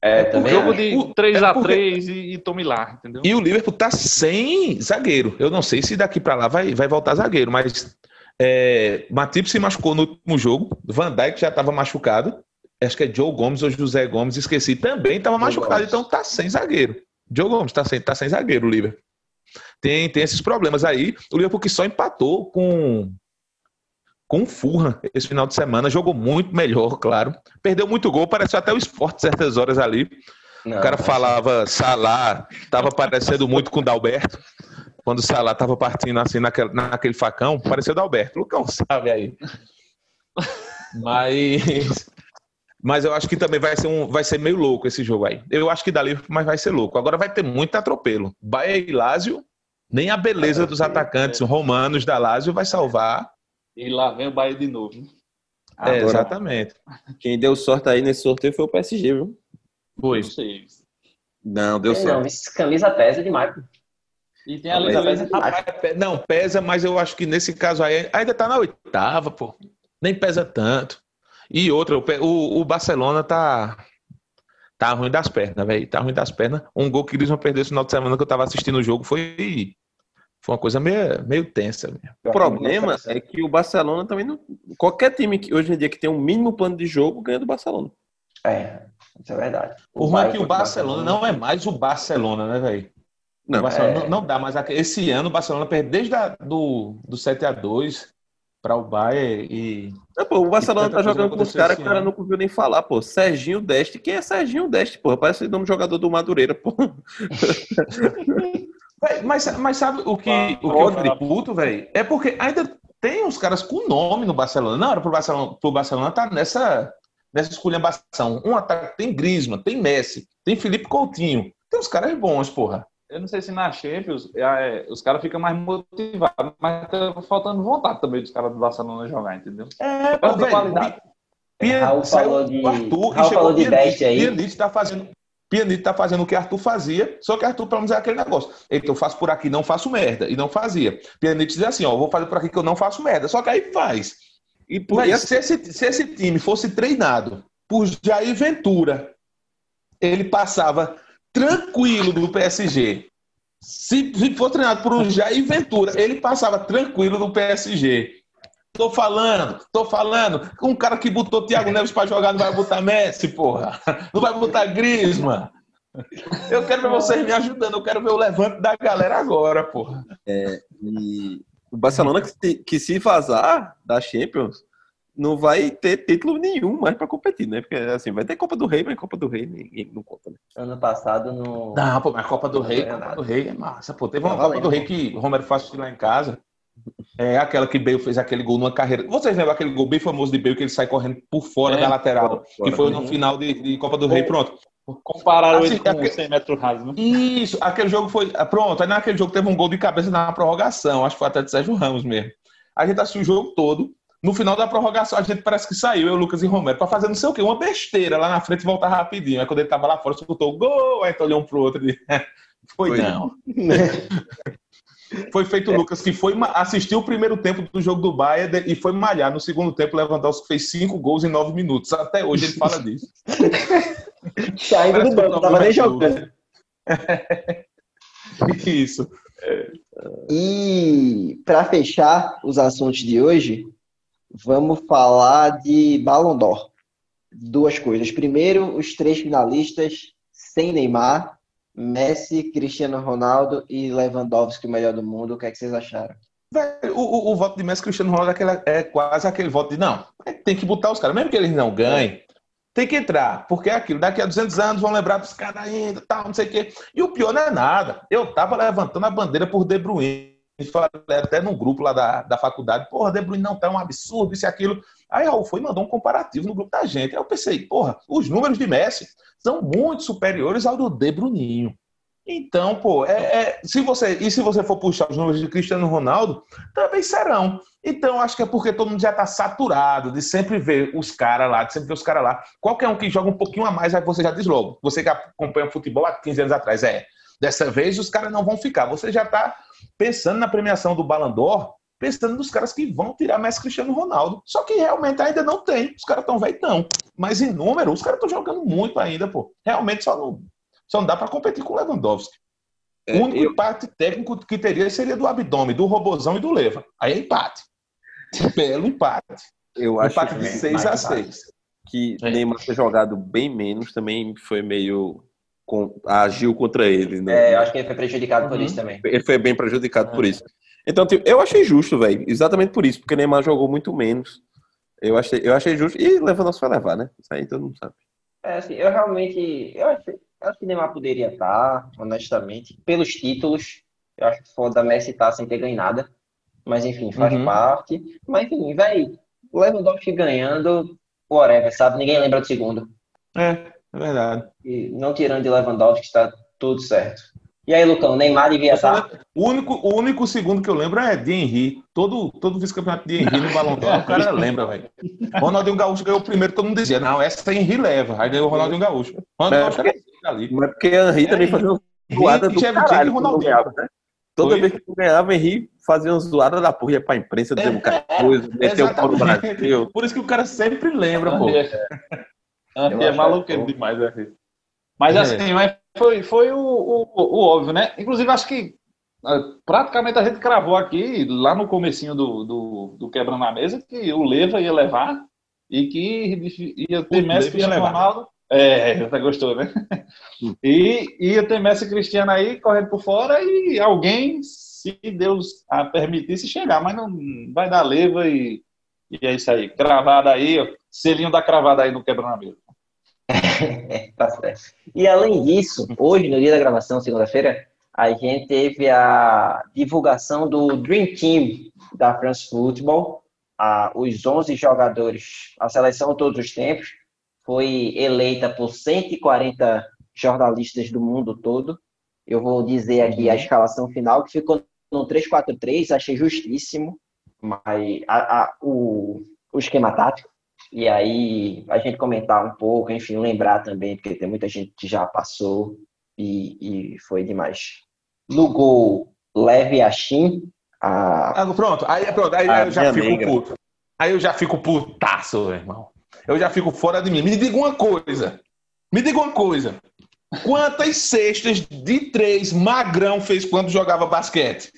É, Um também jogo acho. de O- 3x3 e, e tome lá, entendeu? E o Liverpool tá sem zagueiro. Eu não sei se daqui pra lá vai, vai voltar zagueiro, mas é, Matip se machucou no último jogo. Van Dijk já estava machucado. Acho que é Joe Gomes ou José Gomes, esqueci. Também estava machucado, Gomes. então tá sem zagueiro. Joe Gomes tá sem, tá sem zagueiro, o Liverpool. Tem, tem esses problemas aí. O Liverpool que só empatou com com Fulham esse final de semana. Jogou muito melhor, claro. Perdeu muito gol, pareceu até o esporte certas horas ali. Não, O cara falava Salah, tava parecendo muito com o Dalberto. Quando o Salah tava partindo assim naquele, naquele facão, pareceu o Dalberto. O Lucão sabe aí. Mas, mas eu acho que também vai ser, um, vai ser meio louco esse jogo aí. Eu acho que dá livre, mas vai ser louco. Agora vai ter muito atropelo. Bahia e Lázio, nem a beleza dos atacantes romanos da Lázio vai salvar. E lá vem o Bahia de novo. É, Agora- exatamente. Quem deu sorte aí nesse sorteio foi o PSG, viu? Foi. Não. Não, deu não, sorte. essa camisa pesa demais. E tem a Liga pesa Não, pesa, mas eu acho que nesse caso aí ainda tá na oitava, pô. Nem pesa tanto. E outra, o, o, Barcelona tá. Tá ruim das pernas, velho. Tá ruim das pernas. Um gol que eles vão perder esse final de semana que eu tava assistindo o jogo foi. Foi uma coisa meio, meio tensa. Velho. O problema é que o Barcelona também não. Qualquer time que hoje em dia que tem um mínimo plano de jogo ganha do Barcelona. É, isso é verdade. O ruim é que o Barcelona não é mais o Barcelona, né, velho? Não, é. não, não dá aque- Esse ano o Barcelona perde desde a, do, do 7x2 para o Bayern e. Não, pô, o Barcelona tá jogando com os caras que o cara não ouviu nem falar, pô. Serginho Deste. Quem é Serginho Deste, pô? Parece o nome do jogador do Madureira, pô. *laughs* Mas, mas sabe o que, o que eu fiquei puto, velho? É porque ainda tem uns caras com nome no Barcelona. Não era pro Barcelona, pro Barcelona tá nessa, nessa esculhambação. Um ataque tem Griezmann, tem Messi, tem Felipe Coutinho. Tem uns caras bons, porra. Eu não sei se na Champions é, os caras ficam mais motivados, mas tá faltando vontade também dos caras do Barcelona jogar, entendeu? É, pô, de velho. qualidade. Pia- Raul saiu falou de- o Arthur Raul chegou falou de aí. Pjanic tá fazendo. Pjanic tá fazendo o que Arthur fazia, só que Arthur, pelo menos, é aquele negócio. Eu faço por aqui, não faço merda. E não fazia. Pjanic dizia assim, ó, vou fazer por aqui que eu não faço merda. Só que aí faz. E por Mas isso. se esse, se esse time fosse treinado por Jair Ventura, ele passava tranquilo do PSG. Se, se for treinado por um Jair Ventura, ele passava tranquilo do PSG. Tô falando, tô falando. Um cara que botou Thiago Neves pra jogar não vai botar Messi, porra. Não vai botar Griezmann. Eu quero ver vocês me ajudando. Eu quero ver o levante da galera agora, porra. E o Barcelona que que se vazar da Champions não vai ter título nenhum mais pra competir, né? Porque assim, vai ter Copa do Rei, mas Copa do Rei ninguém não conta, né? Ano passado no. Não, pô, mas Copa do Rei, Copa nada. do Rei é massa, pô. Teve uma Copa do Rei pô. que o Romero faz lá em casa. É aquela que Bale fez aquele gol numa carreira. Vocês lembram aquele gol bem famoso de Bale que ele sai correndo por fora É, da lateral? fora. que foi no final de, de Copa do Rei, pronto. Compararam Assim, ele com aquele- 100 metros rasos, né? Isso, aquele jogo foi. ah, Pronto, aí naquele jogo teve um gol de cabeça na prorrogação. Acho que foi até de Sérgio Ramos mesmo. A gente assistiu o jogo todo. No final da prorrogação, a gente parece que saiu, eu, Lucas e Romero, pra fazer não sei o quê, uma besteira lá na frente e voltar rapidinho. Aí quando ele tava lá fora, escutou o gol, aí então olhou um pro outro e disse, foi, Foi. não. *laughs* Foi feito o Lucas, que foi assistiu o primeiro tempo do jogo do Bayern e foi malhar. No segundo tempo, o Lewandowski fez cinco gols em nove minutos. Até hoje ele fala disso. *laughs* Saindo do Parece banco, um tava nem jogando. *laughs* Isso. E para fechar os assuntos de hoje, vamos falar de Ballon d'Or. Duas coisas. Primeiro, os três finalistas sem Neymar, Messi, Cristiano Ronaldo e Lewandowski, o melhor do mundo. O que é que vocês acharam? O, o, o voto de Messi Cristiano Ronaldo é, é quase aquele voto de não, tem que botar os caras, mesmo que eles não ganhem, tem que entrar, porque é aquilo, daqui a 200 anos vão lembrar dos caras ainda, tal, não sei o quê. E o pior não é nada. Eu tava levantando a bandeira por De Bruyne, falei até num grupo lá da, da faculdade, porra, De Bruyne não tá um absurdo, isso e aquilo. Aí Raul foi e mandou um comparativo no grupo da gente. Aí eu pensei, porra, os números de Messi são muito superiores ao do De Bruninho. Então, pô, é, é, se você, e se você for puxar os números de Cristiano Ronaldo, também serão. Então, acho que é porque todo mundo já está saturado de sempre ver os caras lá, de sempre ver os caras lá. Qualquer um que joga um pouquinho a mais, aí você já diz logo. Você que acompanha futebol há 15 anos atrás, é. Dessa vez os caras não vão ficar. Você já está pensando na premiação do Ballon d'Or, pensando nos caras que vão tirar mais Cristiano Ronaldo. Só que realmente ainda não tem. Os caras estão não. Mas em número, os caras estão jogando muito ainda, pô. Realmente só não só não dá para competir com o Lewandowski. É, o único eu... empate técnico que teria seria do abdômen, do Robozão e do Leva. Aí é empate. *laughs* Belo empate. Eu acho empate de 6 a 6 Que é. Neymar ter jogado bem menos também foi meio. Com, agiu contra ele. Né? É, eu acho que ele foi prejudicado uhum. por isso também. Ele foi bem prejudicado por isso. Então, tipo, eu achei justo, velho. Exatamente por isso, porque Neymar jogou muito menos. Eu achei, eu achei justo. E Lewandowski vai levar, né? Isso aí todo mundo sabe. É, assim, eu realmente. Eu achei, eu acho que Neymar poderia estar, honestamente, pelos títulos. Eu acho que foda Messi estar tá sem ter ganho nada. Mas enfim, faz uhum. parte. Mas enfim, vai. O Lewandowski ganhando, whatever, sabe? Ninguém lembra do segundo. É, é verdade. E não tirando de Lewandowski, está tudo certo. E aí, Lucão, Neymar devia estar. O único, o único segundo que eu lembro é de Henry. Todo, todo vice-campeonato de Henry no Balão d'Or, *laughs* o cara lembra, velho. Ronaldinho Gaúcho ganhou o primeiro, todo mundo dizia, não, essa Henry leva. Aí ganhou o Ronaldinho Gaúcho. Ronaldinho Gaúcho ali. Mas porque Henry também fazia uma zoada do caralho. Ronaldinho. Ganhava, né? Toda Foi? vez que tu ganhava, Henry fazia uma zoada da porra, ia pra imprensa dizer um cara coisa, meteu o pau no Brasil. Por isso que o cara sempre lembra, pô. É maluqueiro demais, Henry. Mas é. assim, mas foi, foi o, o, o, óbvio, né? Inclusive, acho que ah, praticamente a gente cravou aqui, lá no comecinho do, do, do Quebrando a Mesa, que o Leva ia levar e que ia ter Messi e Ronaldo. É, você gostou, né? E ia ter Messi e Cristiano aí correndo por fora e alguém, se Deus a permitisse, chegar, mas não vai dar leva e, e é isso aí. Cravada aí, selinho da cravada aí no quebra-mesa. *laughs* tá certo. E além disso, hoje, no dia da gravação, segunda-feira, a gente teve a divulgação do Dream Team da France Football, a, os 11 jogadores, a seleção todos os tempos, foi eleita por 140 jornalistas do mundo todo. Eu vou dizer aqui a uhum. escalação final, que ficou no 3-4-3, achei justíssimo, mas a, a, o, o esquema tático e aí a gente comentar um pouco, enfim, lembrar também, porque tem muita gente que já passou e, e foi demais. No gol, Leve Achim. A... Ah, pronto, aí, pronto, aí eu já fico negra. puto. Aí eu já fico putaço, meu irmão. Eu já fico fora de mim. Me diga uma coisa. Me diga uma coisa. Quantas cestas de três Magrão fez quando jogava basquete?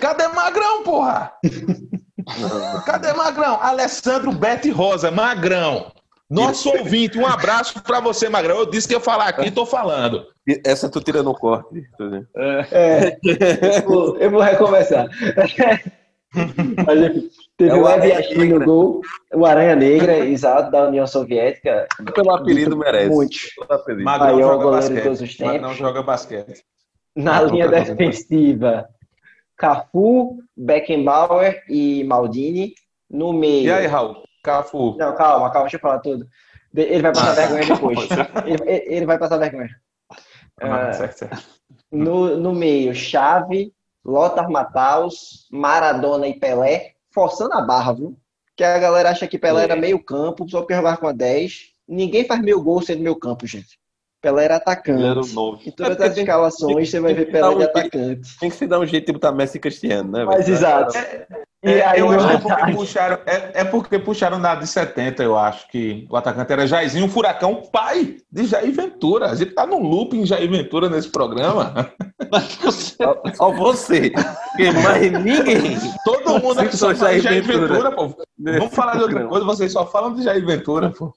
Cadê Magrão, porra? *laughs* Cadê Magrão? Alessandro Bete Rosa, Magrão. Nosso ouvinte, um abraço para você, Magrão. Eu disse que ia falar aqui, tô falando. Essa tu tira no corte. É, eu, vou, eu vou recomeçar. Mas, teve é o Aviachi no gol, o Aranha Negra, exato, da União Soviética. Pelo apelido merece. Muito. Magrão Maior joga goleiro basquete. de todos os tempos. Magrão joga basquete. Na linha defensiva, Cafu, Beckenbauer e Maldini. No meio. E aí, Raul? Cafu. Não, calma, calma, deixa eu falar tudo. Ele vai passar ah, vergonha depois. ele, ele, vai passar vergonha. Ah, uh, certo, certo. No, no meio, Chave, Lothar Matthaus, Maradona e Pelé, forçando a barra, viu? Que a galera acha que Pelé é. era meio campo, só porque jogava com a 10. Ninguém faz meio gol sendo meio campo, gente. Pelé era atacante. Ele era novo. Em todas as escalações você vai ver Pelé de atacante. Tem que se dar um jeito de botar Messi e Cristiano, né? Mas exato. É, é, aí, eu acho que é porque, puxaram, é, é, porque puxaram na de 70, eu acho que o atacante era Jairzinho, o Furacão, pai de Jair Ventura. A gente tá num loop em Jair Ventura nesse programa. *laughs* só, só você. Mas ninguém. Todo mundo aqui só fala de Jair Ventura, Ventura pô. Vamos falar de outra coisa, vocês só falam de Jair Ventura, pô.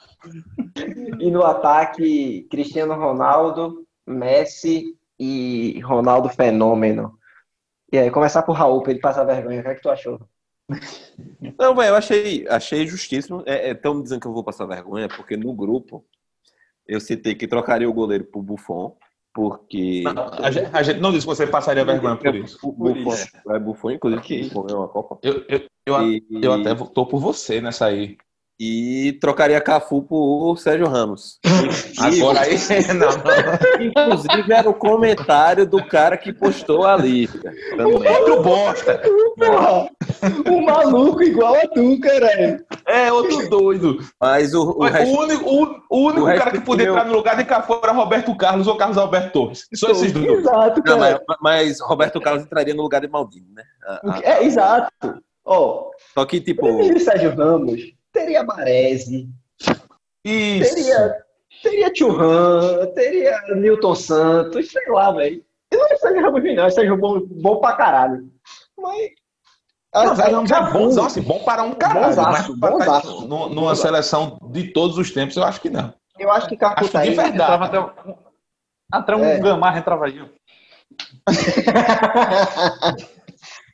E no ataque, Cristiano Ronaldo, Messi e Ronaldo Fenômeno. E aí, começar por Raul, para ele passar vergonha. O que é que tu achou? Não, velho, eu achei, achei justíssimo. Estão é, é, dizendo que eu vou passar vergonha, porque no grupo eu citei que trocaria o goleiro por Buffon, porque. Não, a, gente, a, gente, não disse que você passaria vergonha por isso. O Buffon, é Buffon, inclusive, que ganhou a Copa. Eu, eu, eu, e... eu até estou por você nessa aí. E trocaria Cafu por Sérgio Ramos. *laughs* Agora aí, *laughs* não. Inclusive era o comentário do cara que postou ali. também. Outro bosta. Um maluco igual a tu, caralho. É, outro doido. Mas o, o O, resto- único, o, o único o cara que podia entrar no lugar de Cafu era Roberto Carlos ou Carlos Alberto Torres. Só esses dois. Exato, Não, cara. mas, mas Roberto Carlos entraria no lugar de Maldini, né? A- a- É, exato. Ó, Só que, tipo, Sérgio Ramos, teria Baresi, Isso. teria, teria Churran, teria Newton Santos, sei lá, velho. E não é Sérgio Ramos, não, é Sérgio bom, bom pra caralho. Mas. Não, Sérgio Ramos é Cafu- bonzão, assim, bom para um caralho. Bonzaço, mas tá bonzaço. nu- numa seleção de todos os tempos, eu acho que não. Eu acho que Cafu Acho tá de verdade. Até um, até um É. Gamarra entrava aí. *laughs*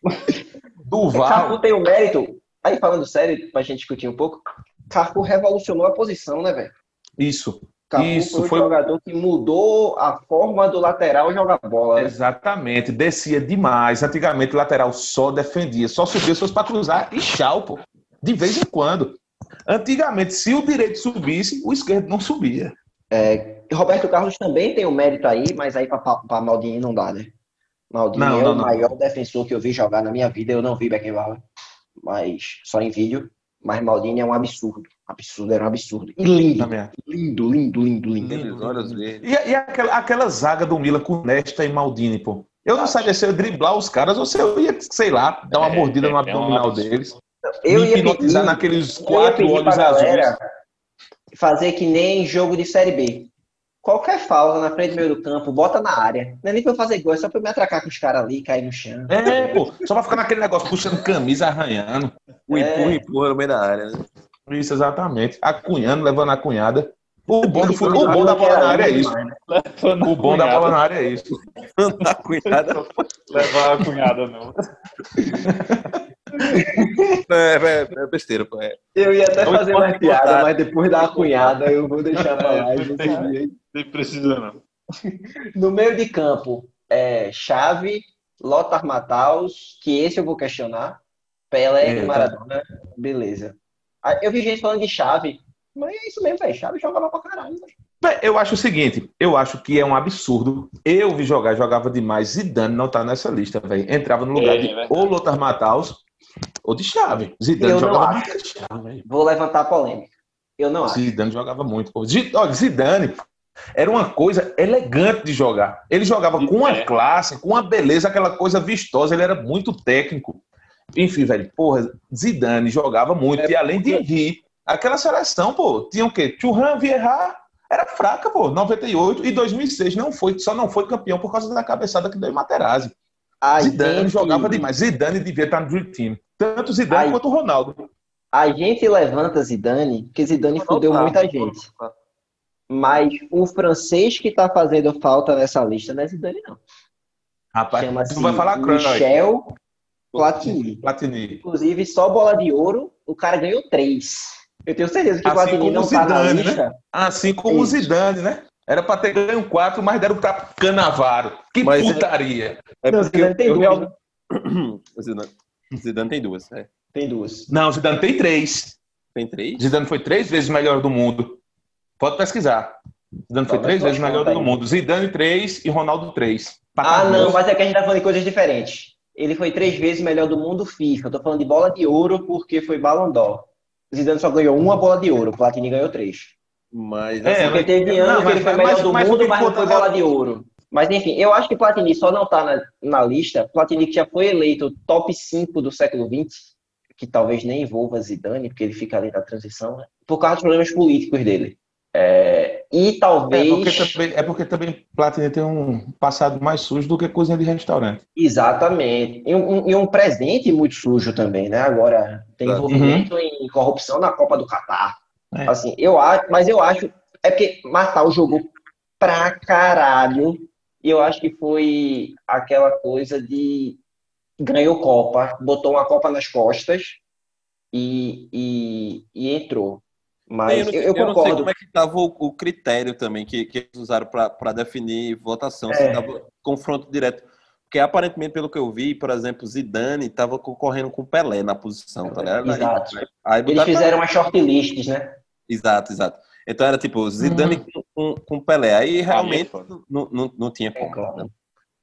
*laughs* Duval. Cafu tem o mérito. Aí, falando sério, pra gente discutir um pouco, Cafu revolucionou a posição, né, velho? Isso. Cafu Isso, foi um foi- jogador que mudou a forma do lateral jogar bola. né? Exatamente, descia demais. Antigamente o lateral só defendia, só subia se fosse para cruzar e tchau, pô. De vez em quando. Antigamente, se o direito subisse, o esquerdo não subia. Roberto Carlos também tem o mérito aí, mas aí pra Maldini não dá, né? Maldini Não, é não, o não. maior defensor que eu vi jogar na minha vida. Eu não vi Beckenbauer, mas só em vídeo. Mas Maldini é um absurdo. Absurdo, era um absurdo. E lindo, lindo, lindo, lindo, lindo. olhos verdes. E, e aquela, aquela zaga do Milan com Nesta e Maldini, pô. Eu não sabia se eu ia driblar os caras ou se eu ia, sei lá, dar uma É, mordida no é, é um abdominal deles. Eu me ia hipnotizar pedir, naqueles quatro olhos azuis. fazer que nem jogo de Série B. Qualquer falta na frente do meio do campo, bota na área. Não é nem pra eu fazer gol, é só pra eu me atracar com os caras ali, cair no chão. É, pô, só pra ficar naquele negócio, puxando camisa, arranhando. O É. empurra, empurra no meio da área, né? Isso, exatamente. Acunhando, levando a cunhada. O bom, do, fu- o bom da bola na área é isso. O bom da bola na área é isso. Na cunhada. Levar a cunhada, não. *laughs* É, é, é besteira, pô. É. Eu ia até Não fazer uma piada, mas depois da cunhada eu vou deixar pra lá. É, e vou tem- precisa, não. *laughs* No meio de campo, é Chave, Lothar Matthaus, que esse eu vou questionar. Pelé É, e Maradona, beleza. Ah, Eu vi gente falando de Chave, mas é isso mesmo, velho. Chave jogava pra caralho. Bem, Eu acho o seguinte, eu acho que é um absurdo. Eu vi jogar, jogava demais. Zidane não tá nessa lista, velho. Entrava no lugar É, de ou Lothar Matthaus ou de Chave. Zidane Eu jogava muito de chave. Vou levantar a polêmica. Eu não acho. Zidane jogava muito. Olha, Zidane era uma coisa elegante de jogar. Ele jogava com uma É. classe, com uma beleza, aquela coisa vistosa. Ele era muito técnico. Enfim, velho, porra, Zidane jogava muito. É e além de Henry, aquela seleção, pô, tinha o quê? Churran, Vieira, era fraca, pô. 98 e 2006 não foi, só não foi campeão por causa da cabeçada que deu em Materazzi. A Zidane gente- jogava demais. Zidane devia estar no Dream Team. Tanto Zidane Ai. quanto o Ronaldo. A gente levanta Zidane, porque Zidane fudeu tá. muita gente. Mas o francês que tá fazendo falta nessa lista não é Zidane, não. Rapaz, Chama-se tu vai falar. Michel Platini. Platini. Inclusive, só bola de ouro, o cara ganhou três. Eu tenho certeza que o Assim Platini como não o tá na Zidane, né? lista. Assim como o. Zidane, né? Era pra ter ganho quatro, mas deram pra Canavaro. Que Mas é- putaria. É Não, porque Zidane tem eu duas. realmente. *coughs* Zidane, Zidane tem duas, é. Tem duas. Não, Zidane tem três. Tem três? Zidane foi três vezes melhor do mundo. Pode pesquisar. Zidane foi Talvez três não vezes melhor do mundo. Zidane três e Ronaldo três. Ah, não, mas é que a gente tá falando de coisas diferentes. Ele foi três vezes melhor do mundo FIFA. Eu tô falando de bola de ouro porque foi Ballon d'Or. O Zidane só ganhou uma bola de ouro, o Platini ganhou três. Mas É, assim, Porque mas- teve não, anos que mas- ele foi mas- melhor do mas o mundo, que mas não foi é- bola de ouro. Mas enfim, eu acho que Platini só não tá na, na lista. Platini que já foi eleito top 5 do século XX, que talvez nem envolva Zidane, porque ele fica ali na transição, né? por causa dos problemas políticos dele. É, e É talvez. porque, também, é porque também Platini tem um passado mais sujo do que cozinha de restaurante. Exatamente. E um, e um presente muito sujo também, né? Agora tem envolvimento em corrupção na Copa do Catar. É. Assim, eu acho, mas eu acho. É porque Matal jogou pra caralho. E eu acho que foi aquela coisa de ganhou Copa, botou uma Copa nas costas e, e, e entrou. Mas eu, não, eu, eu eu não sei concordo. como é que estava o, o critério também que, que eles usaram para definir votação, se É. estava confronto direto. Porque aparentemente, pelo que eu vi, por exemplo, Zidane estava concorrendo com Pelé na posição, tá ligado? Exato. Aí, aí Eles fizeram uma shortlist, né? Exato, exato. Então era tipo Zidane com, com, com Pelé. Aí realmente não, não, não tinha como. claro. né?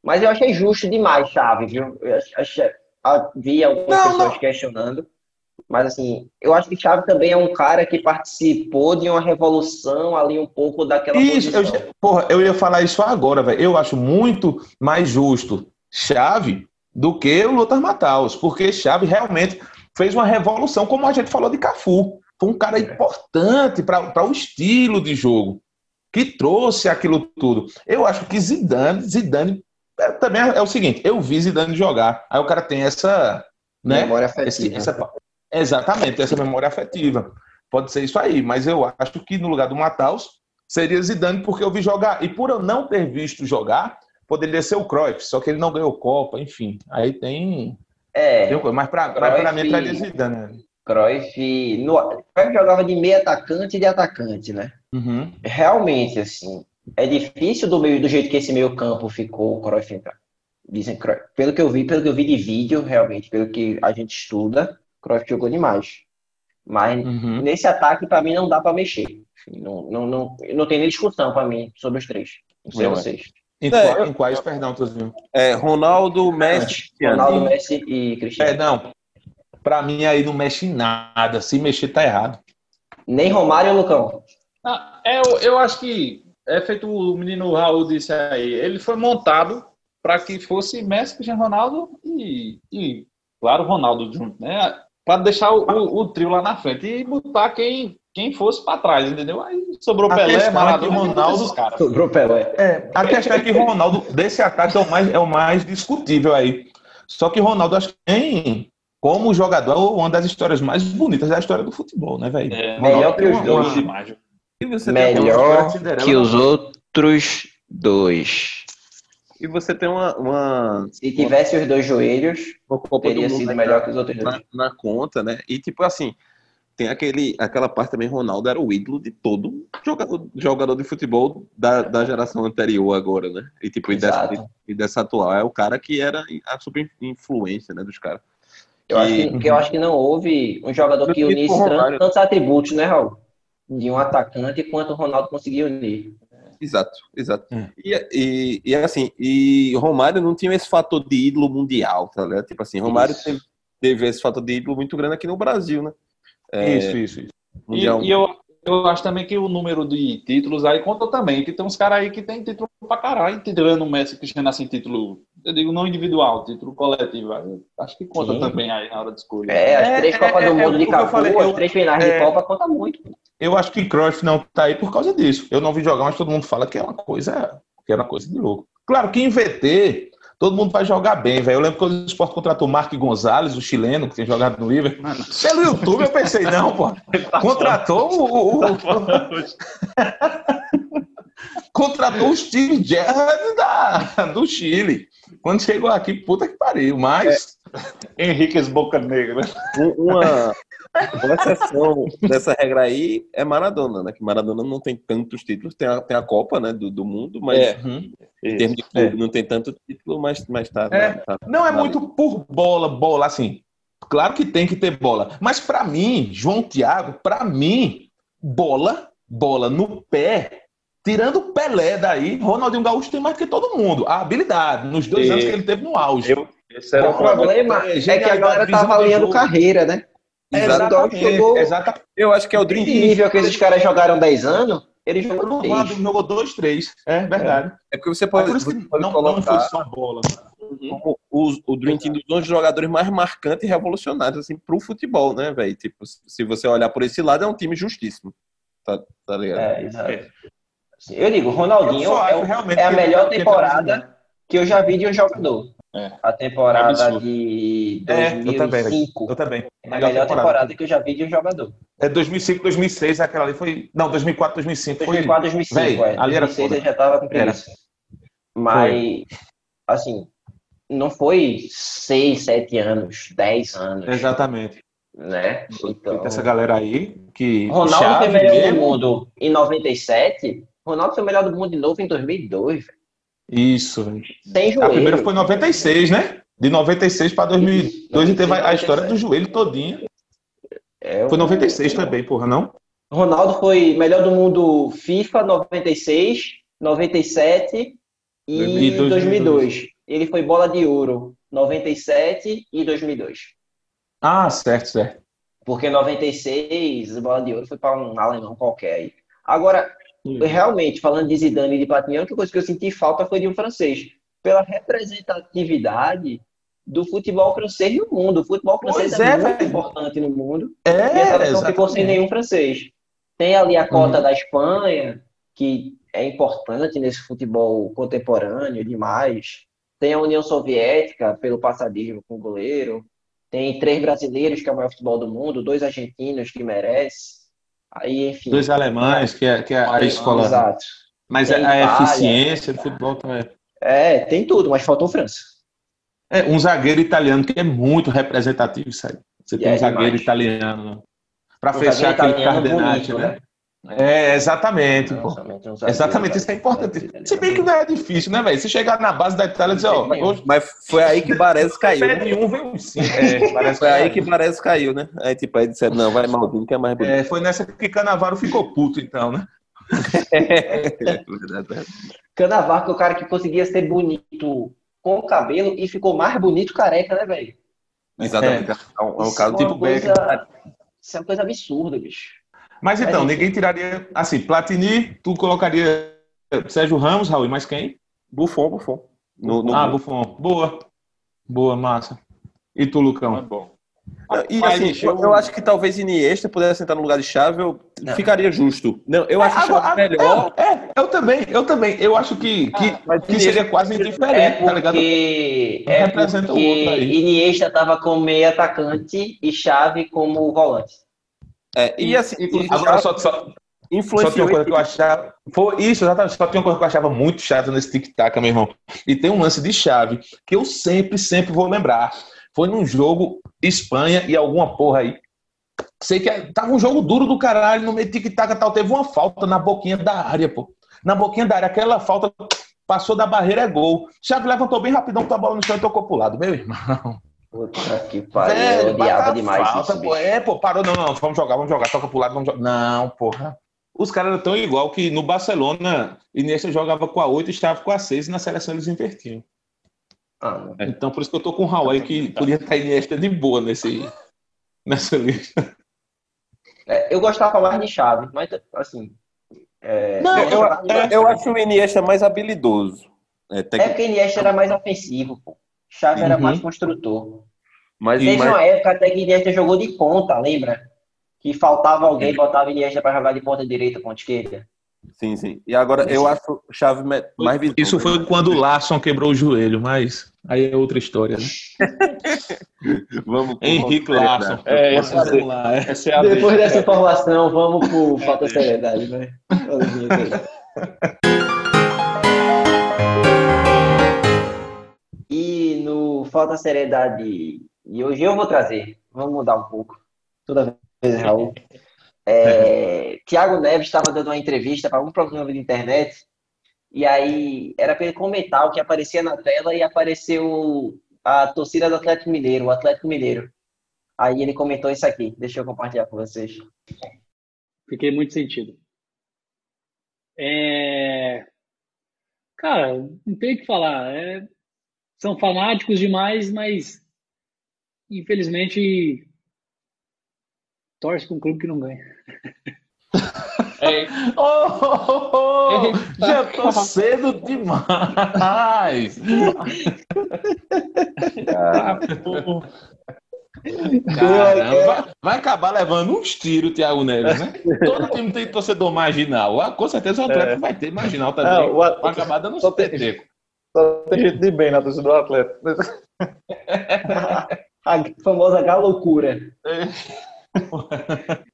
Mas eu achei justo demais, Chave, viu? Eu achei, havia algumas Não, pessoas não. questionando. Mas assim, eu acho que Chave também é um cara que participou de uma revolução ali um pouco daquela Isso, eu, posição. já- porra, eu ia falar isso agora, velho. Eu acho muito mais justo Chave do que o Lothar Matthaus, porque Chave realmente fez uma revolução, como a gente falou de Cafu. Foi um cara importante para o estilo de jogo, que trouxe aquilo tudo. Eu acho que Zidane, Zidane é, também é, é o seguinte, eu vi Zidane jogar, aí o cara tem essa, né? Memória afetiva. essa- exatamente, essa memória afetiva. Pode ser isso aí, mas eu acho que no lugar do Matheus seria Zidane porque eu vi jogar. E por eu não ter visto jogar, poderia ser o Cruyff, só que ele não ganhou Copa, enfim. Aí tem, É, tem coisa. Mas para mim entraria Zidane. né? Cruyff, no, Cruyff jogava de meio atacante e de atacante, né? Uhum. Realmente, assim, é difícil do meio do jeito que esse meio campo ficou o Cruyff entrar. Dizem Cruyff. Pelo que eu vi, pelo que eu vi de vídeo, realmente, pelo que a gente estuda, Cruyff jogou demais. Mas Uhum. nesse ataque, pra mim, não dá pra mexer. Enfim, Não, não, não, não tem nem discussão pra mim sobre os três. Não sei Não é. Em, É, qua- eu- em quais, perdão, Tozinho? É, Ronaldo, Messi, Cristiano. Ronaldo, Messi e É, Cristiano. não. Pra mim aí não mexe em nada. Se mexer, tá errado. Nem Romário e Lucão. Ah, é, eu, eu acho que é feito o menino Raul disse aí. Ele foi montado para que fosse Messi, Cristiano Ronaldo e, e claro, Ronaldo junto, né? Para deixar o, o- o trio lá na frente e botar quem, quem fosse para trás, entendeu? Aí sobrou A Pelé, é que Maradona, Ronaldo- Ronaldo, caras. Sobrou Pelé. É, a questão é que Ronaldo, desse ataque, é o mais, é o mais discutível aí. Só que Ronaldo, acho que tem, como jogador, uma das histórias mais bonitas da história do futebol, né, velho? É, Melhor que os dois. uma- uma- Melhor Que os outros dois. E você tem uma, uma, Se tivesse os dois joelhos, uma teria Mundo sido melhor que os outros dois. na, na conta, né? E tipo assim, tem aquele, aquela parte também, Ronaldo era o ídolo de todo jogador, jogador de futebol da, da geração anterior agora, né? E tipo, e dessa, e dessa atual. É o cara que era a super influência, né, dos caras. Eu acho que, que eu acho que não houve um jogador que Eu fico unisse com o Romário. tantos atributos, né, Raul? De um atacante quanto o Ronaldo conseguiu unir. Exato, exato. Hum. E, e, e assim, e Romário não tinha esse fator de ídolo mundial, tá ligado? Tipo assim, Romário teve, teve esse fator de ídolo muito grande aqui no Brasil, né? É, Isso, isso, isso. E, mundial. e eu, eu acho também que o número de títulos aí conta também, que tem uns caras aí que tem título pra caralho, tirando o Messi Cristiano assim, título, eu digo não individual, título coletivo. Acho que conta Sim. também aí na hora de escolher. É, as É, três é, Copas é, do é Mundo o de Cafu, falei, as três finais é. de Copa conta muito. Eu acho que Cruyff não tá aí por causa disso. Eu não vi jogar, mas todo mundo fala que é uma coisa, que é uma coisa de louco. Claro que em VT, todo mundo vai jogar bem, velho. Eu lembro quando o Sport contratou o Mark Gonzalez, o chileno, que tem jogado no River. Pelo YouTube eu pensei, não, pô. *laughs* Contratou o, o- o- *laughs* contratou o Steve Gerrard da, do Chile. Quando chegou aqui, puta que pariu. Mas Henriquez Boca Negra. Um- Uma, uma exceção dessa regra aí é Maradona, né? Que Maradona não tem tantos títulos, tem a, tem a Copa, né, do, do mundo, mas É. Uhum. em termos de clube não tem tanto título, mas, mas tá, É. tá- Não é tá muito por bola, bola assim. Claro que tem que ter bola, mas pra mim, João Thiago, pra mim, bola, bola no pé, tirando o Pelé daí, Ronaldinho Gaúcho tem mais que todo mundo. A habilidade nos dois E- anos que ele teve no auge. Eu, esse era o o problema. problema é, é que a genialidade, galera visão tá avaliando carreira, né? Exatamente, chegou- exatamente. Eu acho que é o Dream nível que esses caras jogaram 10 anos, ele jogou O 3. Ronaldo jogou dois, três. É verdade. É porque você É pode, por isso que pode não, não foi colocar só bola. como os- o Dream Team dos 11 jogadores mais marcantes e revolucionários assim, pro futebol, né, velho? Tipo, se você olhar por esse lado, é um time justíssimo. Tá, tá ligado? É, exato. Assim, Eu digo, Ronaldinho Eu é, o- é a melhor tá temporada que eu já vi de um jogador. É. A temporada Absurdo. de É, eu também, 2005 Eu também. é a melhor temporada que eu já vi de um jogador. É 2005, 2006, aquela ali foi. Não, 2004, 2005 foi. 2004, 2005, Véi, é. ali era 2006 foda. eu já tava com preguiça. Mas, assim, não foi 6, 7 anos, 10 anos, Exatamente. né? Então, Essa galera aí que. Ronaldo chave foi melhor do mundo em 97, Ronaldo foi melhor do mundo de novo em 2002, velho. Isso. velho. Sem joelho. A primeira foi em 96, né? De 96 para 2002 e teve a a história do joelho todinha. É, Foi o- 96 também, porra, não? Ronaldo foi melhor do mundo FIFA 96, 97 e 2002. 2002. Ele foi bola de ouro 97 e 2002. Ah, certo, certo. Porque 96, a bola de ouro foi para um alemão qualquer aí. Agora, realmente, falando de Zidane e de Platini, a única coisa que eu senti falta foi de um francês. Pela representatividade do futebol francês no mundo. O futebol francês Pois é, é, muito importante no mundo. É, E seleção ficou sem nenhum francês. Tem ali a cota da Espanha, que é importante nesse futebol contemporâneo demais. Tem a União Soviética, pelo passadismo com o goleiro. Tem três brasileiros, que é o maior futebol do mundo, dois argentinos que merece. Aí, enfim. Dois alemães, que é, que é a escola. Exato. Mas Tem a, a Itália. eficiência do futebol também. É, tem tudo, mas faltou França. É um zagueiro italiano que é muito representativo, sabe? Você tem é um zagueiro demais. italiano para Um fechar aquele cardenate, bonito, né? É, exatamente, um zagueiro Exatamente, isso é importante. italiano. Se bem que não é difícil, né, velho? Se chegar na base da Itália e dizer, ó, hoje Mas foi aí que Baresi *laughs* caiu, né? um, vem um sim. É, Foi aí que Baresi caiu, né? Aí, tipo, aí disseram, não, vai Maldini, que é mais bonito. É, foi nessa que Canavaro ficou puto, então, né? *laughs* Canavar, que é o cara que conseguia ser bonito com o cabelo e ficou mais bonito careca, né, velho? Exatamente. É um, é um caso é tipo coisa... Isso é uma coisa absurda, bicho. Mas então, Mas, enfim. ninguém tiraria. Assim, Platini, tu colocaria Sérgio Ramos, Raul, mas quem? Buffon, Buffon. No, no- Ah, Buffon. Boa. Boa, massa. E tu, Não é Lucão? bom. E Rapaz, assim, eu, eu acho que talvez Iniesta pudesse sentar no lugar de Chave, eu Não. ficaria justo. Não, eu acho Agora, Chave melhor. É, é, eu também, eu também. Eu acho que, que, mas que seria quase É indiferente, tá ligado? porque, é representa o porque outro aí. Iniesta tava como meio atacante e Chave como volante. É, e assim, e Agora Xavi só, só, só influenciou uma coisa que eu achava. Foi isso, exatamente. Só tinha uma coisa que eu achava muito chata nesse tic-tac, meu irmão. E tem um lance de chave que eu sempre, sempre vou lembrar. Foi num jogo Espanha e alguma porra aí. Sei que é- tava um jogo duro do caralho, no meio tic-tac e tal. Teve uma falta na boquinha da área, pô. Na boquinha da área. Aquela falta passou da barreira, é gol. Chave levantou bem rapidão, botou a bola no chão e tocou pro lado. Meu irmão. Puta que pariu, Velho, eu odiava demais falta, isso, pô. É, pô, parou, não, não, vamos jogar, vamos jogar, toca pro lado, vamos jogar. Não, porra. Os caras eram tão igual que no Barcelona, Iniesta jogava com a 8 e estava com a 6 e na seleção eles invertiam. Ah, não. Então por isso que eu tô com o Raul aí, que podia estar Iniesta de boa nesse, nessa lista. É, eu gostava mais de Chave, mas assim. É, Não, eu, eu, eu acho o Iniesta mais habilidoso. É, é tec- porque Iniesta era mais ofensivo, pô. Chave era Uhum. mais construtor. mas, Teve mas- uma época até que Iniesta jogou de ponta, lembra? Que faltava alguém, botava Iniesta pra jogar de ponta direita, ponta esquerda. Sim, sim. E agora eu acho Chave mais. Isso foi quando o Larson quebrou o joelho, mas aí é outra história, né? *laughs* Vamos Henrique Larson. É, essa, Vamos lá, é. essa é a Depois dessa informação, vamos pro Falta Seriedade, né? *laughs* Falta Seriedade, e hoje eu vou trazer, vamos mudar um pouco, toda vez, Raul. *laughs* É, Tiago Neves estava dando uma entrevista para um programa de internet, e aí era para ele comentar o que aparecia na tela e apareceu a torcida do Atlético Mineiro, o Atlético Mineiro. Aí ele comentou isso aqui, deixa eu compartilhar com vocês. Fiquei muito sentido. É... Cara, não tem o que falar. É... São fanáticos demais, mas infelizmente torce para um clube que não ganha. É, *laughs* Oh, oh, oh, oh, já tô cedo demais. Ah, Caramba, vai acabar levando uns tiros, Thiago Neves, né? Todo time tem torcedor marginal. Ah, com certeza o Atlético vai ter marginal também. É. Não, o vai acabar dando só uns tem- peteco. Só tem gente de bem na torcida do Atlético. *laughs* A famosa galocura.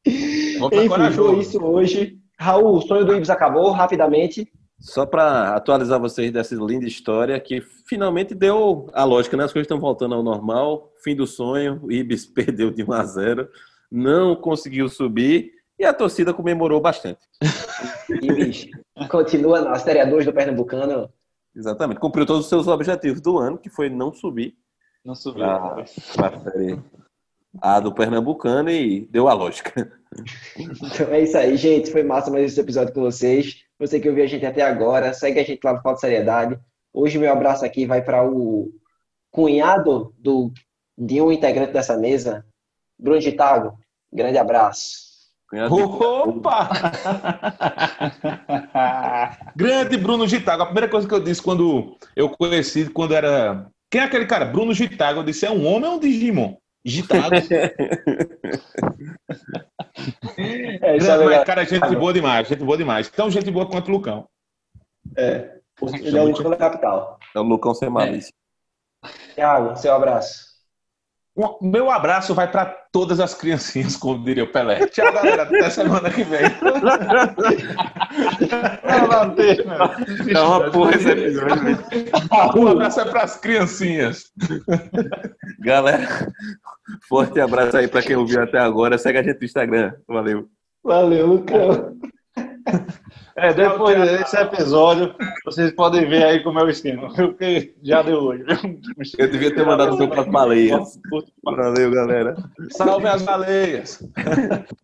Enfim, foi isso hoje. Raul, o sonho do Ibis acabou, rapidamente. Só para atualizar vocês dessa linda história que finalmente deu a lógica, né? As coisas estão voltando ao normal. Fim do sonho, o Ibis *laughs* perdeu de 1 a 0, não conseguiu subir e a torcida comemorou bastante. Ibis continua na Série 2 do Pernambucano. Exatamente. Cumpriu todos os seus objetivos do ano, que foi não subir Não subiu. para a série A do Pernambucano e deu a lógica. Então é isso aí, gente. Foi massa mais esse episódio com vocês. Você que ouviu a gente até agora, segue a gente lá no Falta Seriedade. Hoje meu abraço aqui vai para o cunhado do, de um integrante dessa mesa, Bruno Gitago. Grande abraço. Opa! *laughs* Grande Bruno Gitago. A primeira coisa que eu disse quando eu conheci, quando era. Quem é aquele cara? Bruno Gitago. Eu disse: é um homem ou um Digimon? Gitago. *laughs* É isso Grande, mas, cara, gente boa demais, gente boa demais. Tão gente boa quanto o Lucão. É. Ele é o único da capital. É o Lucão sem malícia. Thiago, seu abraço. Um- meu abraço vai para todas as criancinhas, como diria o Pelé. Tchau, galera. Até semana que vem. É uma porra esse episódio. velho. Um abraço é para as criancinhas. Galera, forte abraço aí pra quem ouviu até agora. Segue a gente no Instagram. Valeu. Valeu, Lucão. É, depois desse episódio, vocês podem ver aí como é o esquema. Porque já deu hoje. Eu devia ter mandado o seu para baleias. Valeu, galera. Salve as baleias. *laughs*